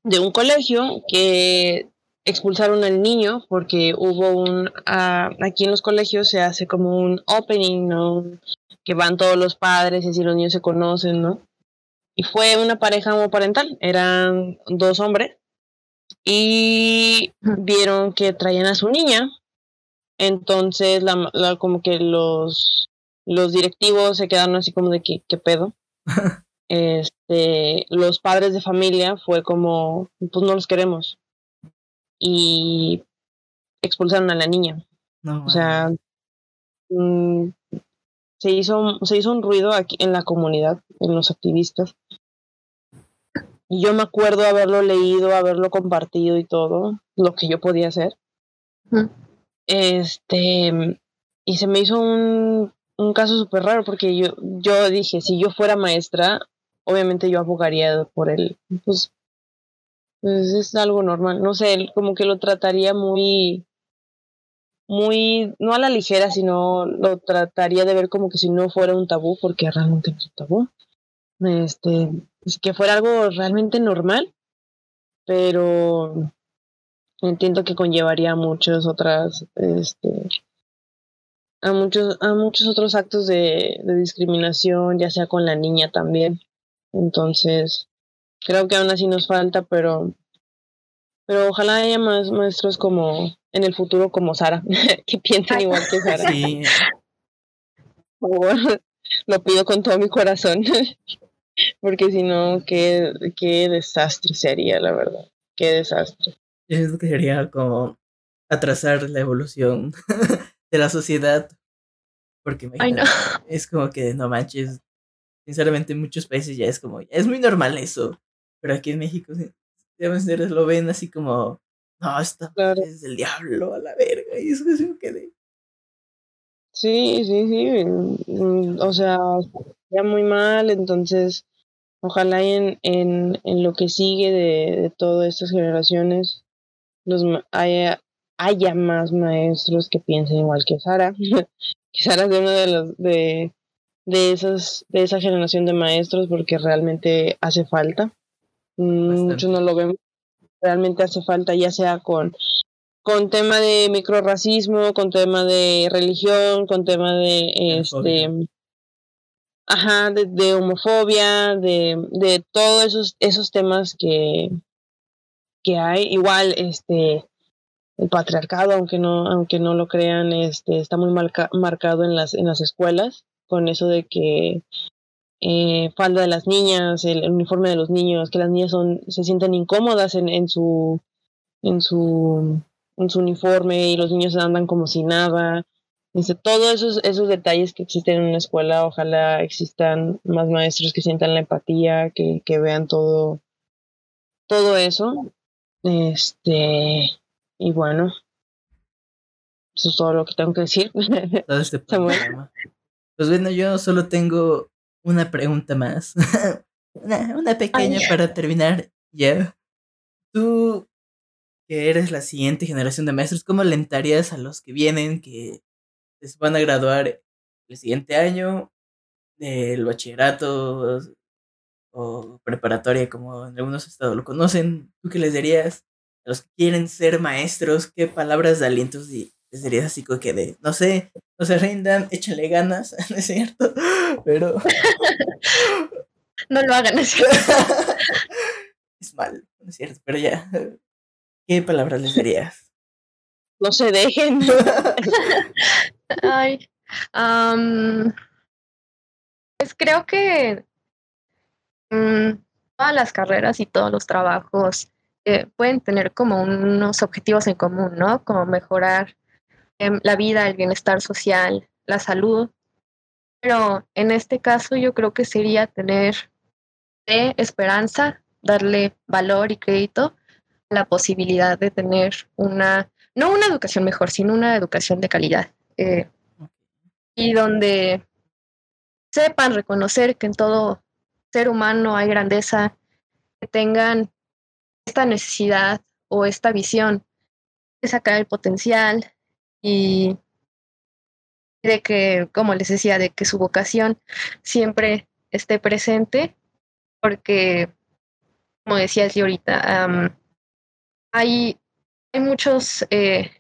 de un colegio que expulsaron al niño porque hubo un uh, aquí en los colegios se hace como un opening no que van todos los padres y así los niños se conocen no y fue una pareja homoparental eran dos hombres y vieron que traían a su niña. Entonces la, la, como que los los directivos se quedaron así como de que qué pedo este los padres de familia fue como pues no los queremos y expulsaron a la niña. No, o sea, mmm, se hizo, se hizo un ruido aquí en la comunidad, en los activistas. Y yo me acuerdo haberlo leído, haberlo compartido y todo, lo que yo podía hacer. Mm. Este, y se me hizo un, un caso súper raro porque yo, yo dije, si yo fuera maestra, obviamente yo abogaría por él, pues pues es algo normal. No sé, como que lo trataría muy, muy, no a la ligera, sino lo trataría de ver como que si no fuera un tabú, porque realmente es un tabú. Este, es que fuera algo realmente normal, pero entiendo que conllevaría muchas otras, este, a muchos, a muchos otros actos de discriminación, ya sea con la niña también. Entonces, creo que aún así nos falta, pero pero ojalá haya más maestros como en el futuro como Sara, que piensen igual que Sara. Sí. Por favor, lo pido con todo mi corazón, porque si no, qué, qué desastre sería, la verdad. Qué desastre. Yo que sería como atrasar la evolución de la sociedad. Porque Ay, no. es como que no manches. Sinceramente, en muchos países ya es como, es muy normal eso. Pero aquí en México ustedes lo ven así como, no, esta Claro. es del diablo a la verga. Y eso es un que de. Sí, sí, sí. mm, O sea, ya muy mal, entonces ojalá en, en, en lo que sigue de, de todas estas generaciones los haya, haya más maestros que piensen igual que Sara. que Sara es de una de los de, de esas, de esa generación de maestros porque realmente hace falta. Mm, Bastante. Muchos no lo vemos. Realmente hace falta, ya sea con con tema de microracismo, con tema de religión, con tema de este ajá, de, de homofobia, de, de todos esos, esos temas que, que hay. Igual, este el patriarcado, aunque no, aunque no lo crean, este, está muy marca- marcado en las, en las escuelas, con eso de que eh, falda de las niñas, el, el uniforme de los niños, que las niñas son, se sienten incómodas en, en su, en su, en su uniforme y los niños andan como si nada. Dice, todos esos, esos detalles que existen en una escuela, ojalá existan más maestros que sientan la empatía, que, que vean todo, todo eso. Este, y bueno, eso es todo lo que tengo que decir. todo este. Pues bueno, yo solo tengo una pregunta más. una, una pequeña para terminar ya. Tú, que eres la siguiente generación de maestros, ¿cómo alentarías a los que vienen, que se van a graduar el siguiente año del bachillerato o preparatoria, como en algunos estados lo conocen? ¿Tú qué les dirías? A los que quieren ser maestros, ¿qué palabras de aliento les dirías así como que de, no sé, no se rindan, échenle ganas, ¿no es cierto? Pero No lo hagan así. es malo, ¿no es cierto? Pero ya, ¿qué palabras les dirías? no se dejen. Ay, am, pues creo que mm, todas las carreras y todos los trabajos eh, pueden tener como unos objetivos en común, ¿no? Como mejorar la vida, el bienestar social, la salud. Pero en este caso yo creo que sería tener esperanza, darle valor y crédito a la posibilidad de tener una, no una educación mejor, sino una educación de calidad. Eh, y donde sepan reconocer que en todo ser humano hay grandeza, que tengan esta necesidad o esta visión de sacar el potencial y de que, como les decía, de que su vocación siempre esté presente, porque, como decía ahorita, hay, hay muchos, eh,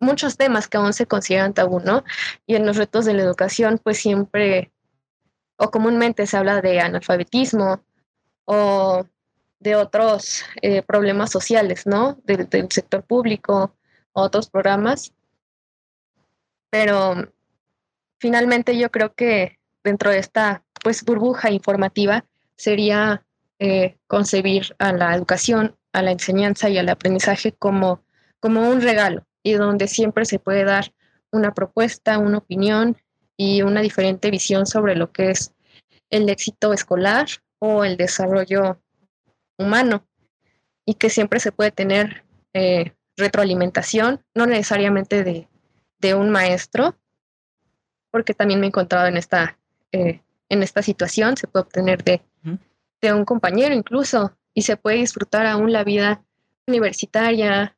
muchos temas que aún se consideran tabú, ¿no? Y en los retos de la educación, pues siempre o comúnmente se habla de analfabetismo o de otros eh, problemas sociales, ¿no? Del sector público, otros programas. Pero finalmente yo creo que dentro de esta pues burbuja informativa sería eh, concebir a la educación, a la enseñanza y al aprendizaje como, como un regalo y donde siempre se puede dar una propuesta, una opinión y una diferente visión sobre lo que es el éxito escolar o el desarrollo humano y que siempre se puede tener eh, retroalimentación, no necesariamente de, de, un maestro, porque también me he encontrado en esta, eh, en esta situación, se puede obtener de, de un compañero incluso y se puede disfrutar aún la vida universitaria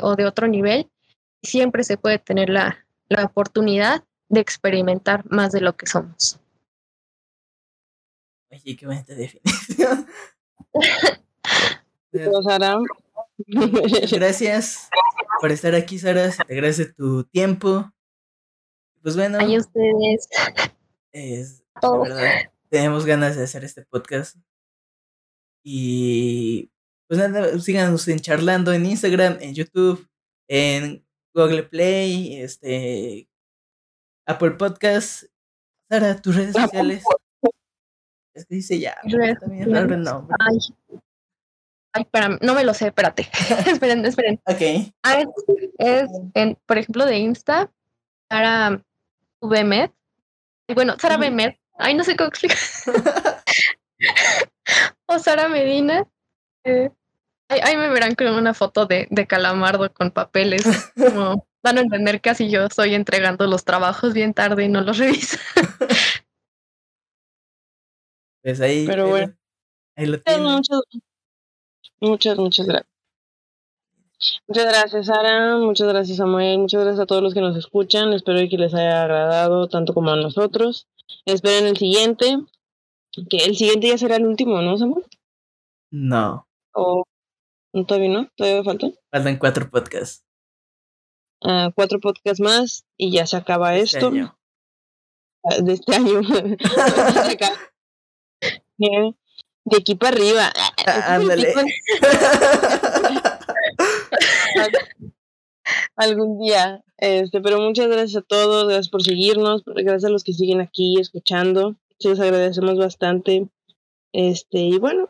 o de otro nivel, siempre se puede tener la, la oportunidad de experimentar más de lo que somos. Oye, qué buena definición. Gracias por estar aquí, Sara. Se te agradece tu tiempo. Pues bueno. Ay, ustedes. Es, verdad, tenemos ganas de hacer este podcast. Y pues nada, síganos en charlando en Instagram, en YouTube, en Google Play, este Apple Podcast. Sara, tus redes sociales. Es que dice ya. También raro el nombre. Ay. Ay, espérame, no me lo sé, espérate. esperen, esperen. Ok. Ah, es, es en, por ejemplo, de Insta, Sara VMed. Y bueno, Sara VMed. Ay, no sé cómo explicar. o Sara Medina. Eh, ahí, ahí, me verán con una foto de, de calamardo con papeles. Como dan a entender que así yo estoy entregando los trabajos bien tarde y no los reviso. Pues ahí. Pero bueno. Ahí lo tienen. Muchas, muchas, gracias. Muchas gracias, Sara. Muchas gracias, Samuel. Muchas gracias a todos los que nos escuchan. Espero que les haya agradado tanto como a nosotros. Esperen el siguiente. Que el siguiente ya será el último, ¿no, Samuel? No. ¿O todavía no? ¿Todavía faltan? Faltan cuatro podcasts. Uh, cuatro podcasts más y ya se acaba Este esto. año. Ah, De este año. Acaba. De aquí para arriba. Ah, Ándale. algún día. Este, pero muchas gracias a todos, gracias por seguirnos, gracias a los que siguen aquí escuchando. Se los agradecemos bastante. Este, y bueno,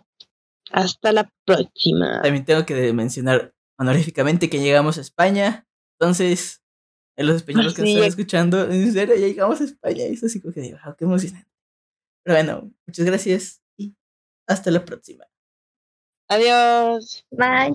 hasta la próxima. También tengo que mencionar honoríficamente que llegamos a España. Entonces, en los españoles que nos Sí, están escuchando, en serio, ya llegamos a España. Y eso como que digo, wow, qué emocionante. Pero bueno, muchas gracias hasta la próxima. Adiós. Bye.